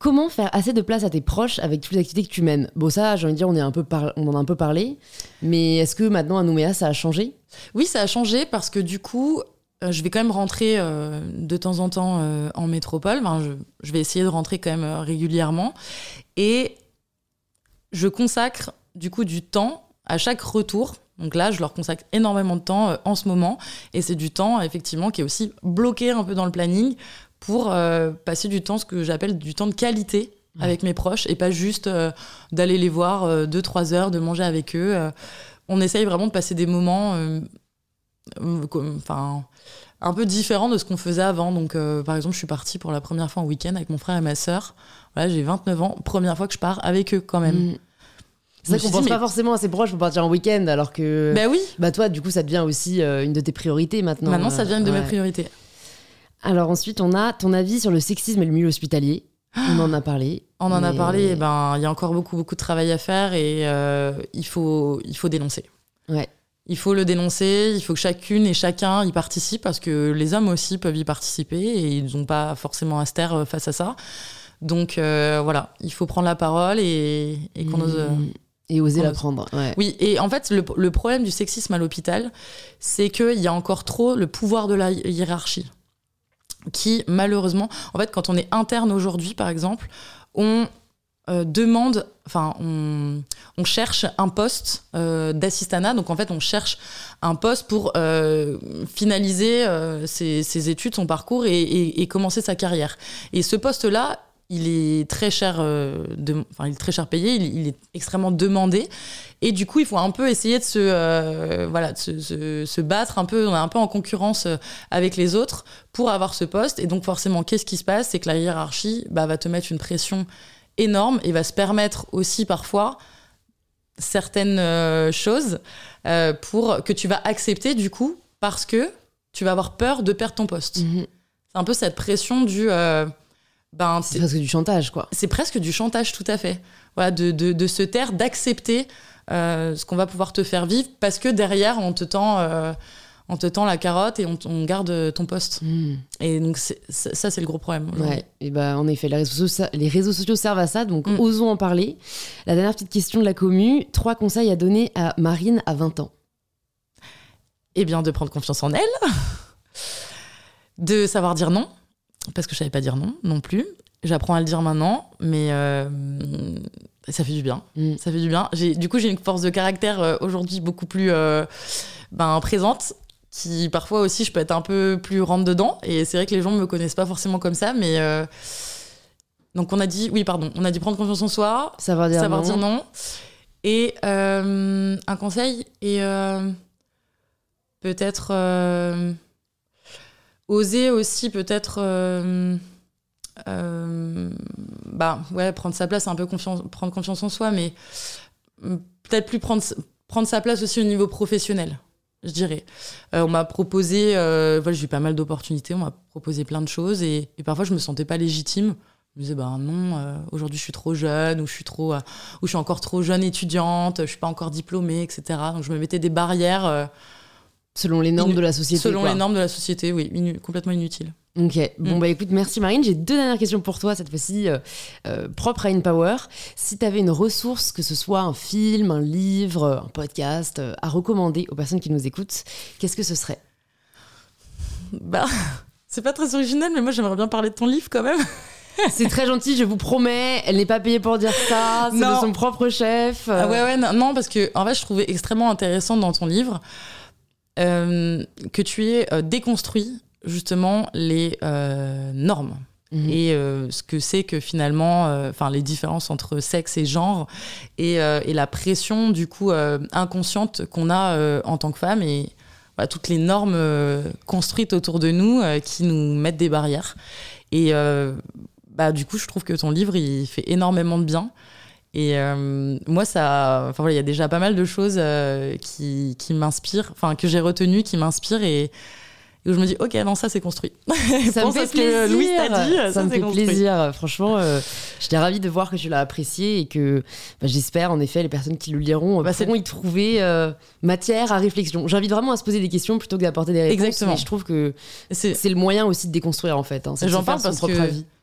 [SPEAKER 1] Comment faire assez de place à tes proches avec toutes les activités que tu mènes? Bon, ça, j'ai envie de dire, on, en a un peu parlé, mais est-ce que maintenant à Nouméa, ça a changé?
[SPEAKER 2] Oui, ça a changé parce que du coup, je vais quand même rentrer de temps en temps en métropole. Enfin, je, je, vais essayer de rentrer quand même régulièrement. Et je consacre du coup du temps à chaque retour. Donc là, je leur consacre énormément de temps euh, en ce moment. Et c'est du temps, effectivement, qui est aussi bloqué un peu dans le planning pour euh, passer du temps, ce que j'appelle du temps de qualité avec mes proches et pas juste euh, d'aller les voir deux, trois heures, de manger avec eux. on essaye vraiment de passer des moments enfin un peu différents de ce qu'on faisait avant. Donc, par exemple, je suis partie pour la première fois en week-end avec mon frère et ma sœur. Voilà, j'ai 29 ans, première fois que je pars avec eux quand même. Mm.
[SPEAKER 1] C'est vrai qu'on pense pas forcément à ses proches pour partir en week-end, alors que.
[SPEAKER 2] Bah oui.
[SPEAKER 1] Bah toi, du coup, ça devient aussi euh, une de tes priorités maintenant.
[SPEAKER 2] Maintenant, ça devient une de mes priorités.
[SPEAKER 1] Alors ensuite, on a ton avis sur le sexisme et le milieu hospitalier. On en a parlé.
[SPEAKER 2] On en a parlé. Eh ben, il y a encore beaucoup, beaucoup de travail à faire et euh, il faut, il faut dénoncer.
[SPEAKER 1] Ouais.
[SPEAKER 2] Il faut le dénoncer. Il faut que chacune et chacun y participe parce que les hommes aussi peuvent y participer et ils n'ont pas forcément à se taire euh, face à ça. Donc voilà, il faut prendre la parole et, qu'on mmh. ose
[SPEAKER 1] et oser l'apprendre.
[SPEAKER 2] Oui, et en fait, le, problème du sexisme à l'hôpital, c'est qu'il y a encore trop le pouvoir de la hiérarchie. Qui, malheureusement, en fait, quand on est interne aujourd'hui, par exemple, on euh, demande, enfin, on, cherche un poste euh. Donc, en fait, on cherche un poste pour euh, finaliser ses, études, son parcours et, commencer sa carrière. Et ce poste-là, il est très cher, euh, enfin, il est très cher payé, il, est extrêmement demandé. Et du coup, il faut un peu essayer de se, euh, voilà, de se, se, battre un peu, on est un peu en concurrence euh, avec les autres pour avoir ce poste. Et donc, forcément, qu'est-ce qui se passe? C'est que la hiérarchie bah, va te mettre une pression énorme et va se permettre aussi parfois certaines choses pour que tu vas accepter du coup parce que tu vas avoir peur de perdre ton poste. Mm-hmm. C'est un peu cette pression du
[SPEAKER 1] ben, c'est presque du chantage, quoi.
[SPEAKER 2] C'est presque du chantage, tout à fait. Voilà, de, de, de se taire, d'accepter euh, ce qu'on va pouvoir te faire vivre, parce que derrière, on te tend, euh, on te tend la carotte et on, on garde ton poste. Hmm. Et donc, ça, c'est le gros problème.
[SPEAKER 1] Ouais, et ben, en effet, les réseaux, sociaux, les réseaux sociaux servent à ça, donc hmm. osons en parler. La dernière petite question de la commu trois conseils à donner à Marine à 20 ans
[SPEAKER 2] Eh bien, de prendre confiance en elle, de savoir dire non parce que je savais pas dire non non plus. J'apprends à le dire maintenant, mais euh, ça fait du bien. Mm. Ça fait du bien. Du coup, j'ai une force de caractère euh, aujourd'hui beaucoup plus euh, ben, présente, qui parfois aussi, je peux être un peu plus rentre dedans. Et c'est vrai que les gens me connaissent pas forcément comme ça, mais donc on a dit, oui, pardon, on a dit prendre confiance en soi,
[SPEAKER 1] savoir dire,
[SPEAKER 2] savoir non. dire non. Et un conseil et peut-être oser aussi peut-être euh, euh, bah ouais prendre sa place un peu confiance prendre confiance en soi mais mm, peut-être plus prendre prendre sa place aussi au niveau professionnel je dirais. Euh, on m'a proposé voilà j'ai eu pas mal d'opportunités on m'a proposé plein de choses et, parfois je me sentais pas légitime. Je me disais bah non aujourd'hui je suis trop jeune ou je suis trop ou je suis encore trop jeune étudiante je suis pas encore diplômée etc donc je me mettais des barrières
[SPEAKER 1] Selon les normes de la société.
[SPEAKER 2] Selon les normes de la société, oui, complètement inutile.
[SPEAKER 1] Ok, bon mm. bah écoute, merci Marine. J'ai deux dernières questions pour toi, cette fois-ci euh, euh, propre à InPower. Si tu avais une ressource, que ce soit un film, un livre, un podcast, euh, à recommander aux personnes qui nous écoutent, qu'est-ce que ce serait?
[SPEAKER 2] Bah, c'est pas très original, mais moi j'aimerais bien parler de ton livre quand même.
[SPEAKER 1] c'est très gentil, je vous promets. Elle n'est pas payée pour dire ça, c'est de son propre chef.
[SPEAKER 2] Ah ouais, ouais, non, non, parce que en fait, je trouvais extrêmement intéressant dans ton livre euh, que tu aies euh, déconstruit justement les euh, normes. Mhm. et ce que c'est que finalement, enfin les différences entre sexe et genre, et, et la pression du coup inconsciente qu'on a en tant que femme. Et bah, toutes les normes construites autour de nous qui nous mettent des barrières. Et bah, du coup, je trouve que ton livre, il fait énormément de bien. Et moi, ça, enfin il y a déjà pas mal de choses qui, qui m'inspirent, enfin que j'ai retenues, qui m'inspirent et où je me dis ok non ça c'est construit.
[SPEAKER 1] Ça me fait plaisir. Louis t'a dit ça, me fait plaisir. Franchement euh, j'étais ravie de voir que tu l'as apprécié et que bah, j'espère en effet les personnes qui le liront bah, pourront y trouver euh, matière à réflexion. J'invite vraiment à se poser des questions plutôt que d'apporter des réponses exactement. je trouve que c'est le moyen aussi de déconstruire en fait hein,
[SPEAKER 2] j'en parle parce que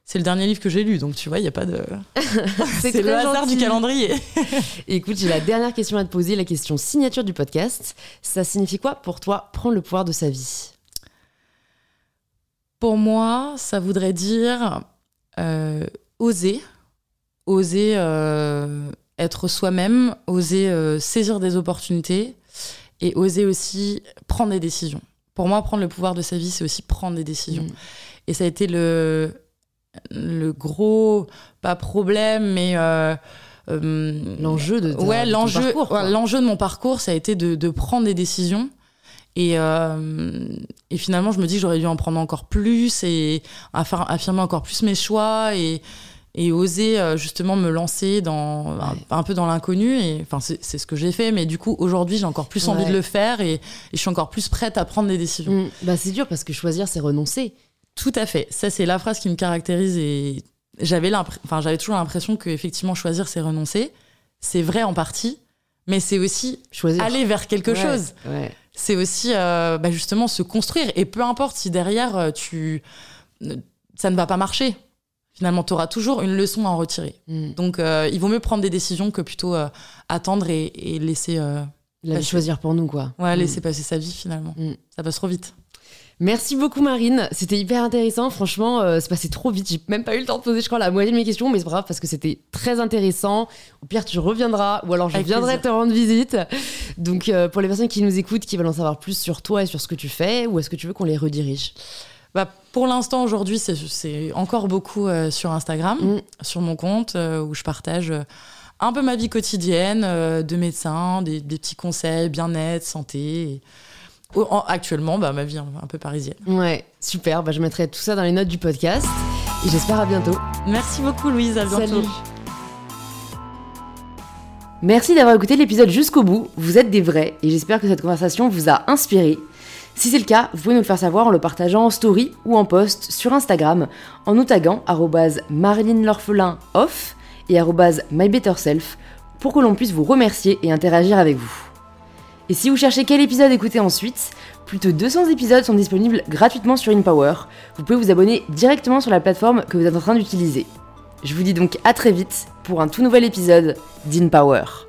[SPEAKER 2] c'est le dernier livre que j'ai lu, donc tu vois, il n'y a pas de. c'est le hasard du calendrier.
[SPEAKER 1] Écoute, j'ai la dernière question à te poser, la question signature du podcast. Ça signifie quoi pour toi prendre le pouvoir de sa vie?
[SPEAKER 2] Pour moi, ça voudrait dire euh, oser, oser euh, être soi-même, oser euh, saisir des opportunités et oser aussi prendre des décisions. Pour moi, prendre le pouvoir de sa vie, c'est aussi prendre des décisions. Mm. Et ça a été le, le gros, pas problème, mais
[SPEAKER 1] l'enjeu de,
[SPEAKER 2] ouais, l'enjeu, l'enjeu de mon parcours, ça a été de, de prendre des décisions et, euh, et, finalement, je me dis que j'aurais dû en prendre encore plus et affirmer encore plus mes choix et, et oser euh, justement me lancer dans un, peu dans l'inconnu. Et enfin, c'est ce que j'ai fait, mais du coup, aujourd'hui, j'ai encore plus envie de le faire et, je suis encore plus prête à prendre des décisions. Mm.
[SPEAKER 1] bah, c'est dur parce que choisir, c'est renoncer.
[SPEAKER 2] Tout à fait. Ça, c'est la phrase qui me caractérise et j'avais enfin, j'avais toujours l'impression que effectivement choisir, c'est renoncer. C'est vrai en partie, mais c'est aussi choisir. aller vers quelque chose. Ouais c'est aussi euh, bah, justement se construire. Et peu importe si derrière, euh, tu, ça ne va pas marcher. Finalement, tu auras toujours une leçon à en retirer. Mm. Donc, euh, il vaut mieux prendre des décisions que plutôt attendre et, laisser.
[SPEAKER 1] La choisir pour nous, quoi.
[SPEAKER 2] Ouais, laisser passer sa vie, finalement. Mm. Ça passe trop vite.
[SPEAKER 1] Merci beaucoup Marine, c'était hyper intéressant. Franchement, euh, c'est passé trop vite. J'ai même pas eu le temps de poser, je crois, la moitié de mes questions, mais c'est grave parce que c'était très intéressant. Au pire, tu reviendras, ou alors je viendrai te rendre visite. Donc, euh, pour les personnes qui nous écoutent, qui veulent en savoir plus sur toi et sur ce que tu fais, ou est-ce que tu veux qu'on les redirige?
[SPEAKER 2] Bah, pour l'instant, aujourd'hui, c'est encore beaucoup euh, sur Instagram, mm. sur mon compte, où je partage un peu ma vie quotidienne de médecin, des, petits conseils, bien-être, santé. Actuellement, bah, ma vie un peu parisienne.
[SPEAKER 1] Ouais, super. Bah, je mettrai tout ça dans les notes du podcast. Et j'espère à bientôt.
[SPEAKER 2] Merci beaucoup, Louise. À bientôt.
[SPEAKER 1] Merci d'avoir écouté l'épisode jusqu'au bout. Vous êtes des vrais et j'espère que cette conversation vous a inspiré. Si c'est le cas, vous pouvez nous le faire savoir en le partageant en story ou en post sur Instagram en nous taguant off et mybetterself pour que l'on puisse vous remercier et interagir avec vous. Et si vous cherchez quel épisode écouter ensuite, plus de 200 épisodes sont disponibles gratuitement sur InPower. Vous pouvez vous abonner directement sur la plateforme que vous êtes en train d'utiliser. Je vous dis donc à très vite pour un tout nouvel épisode d'InPower.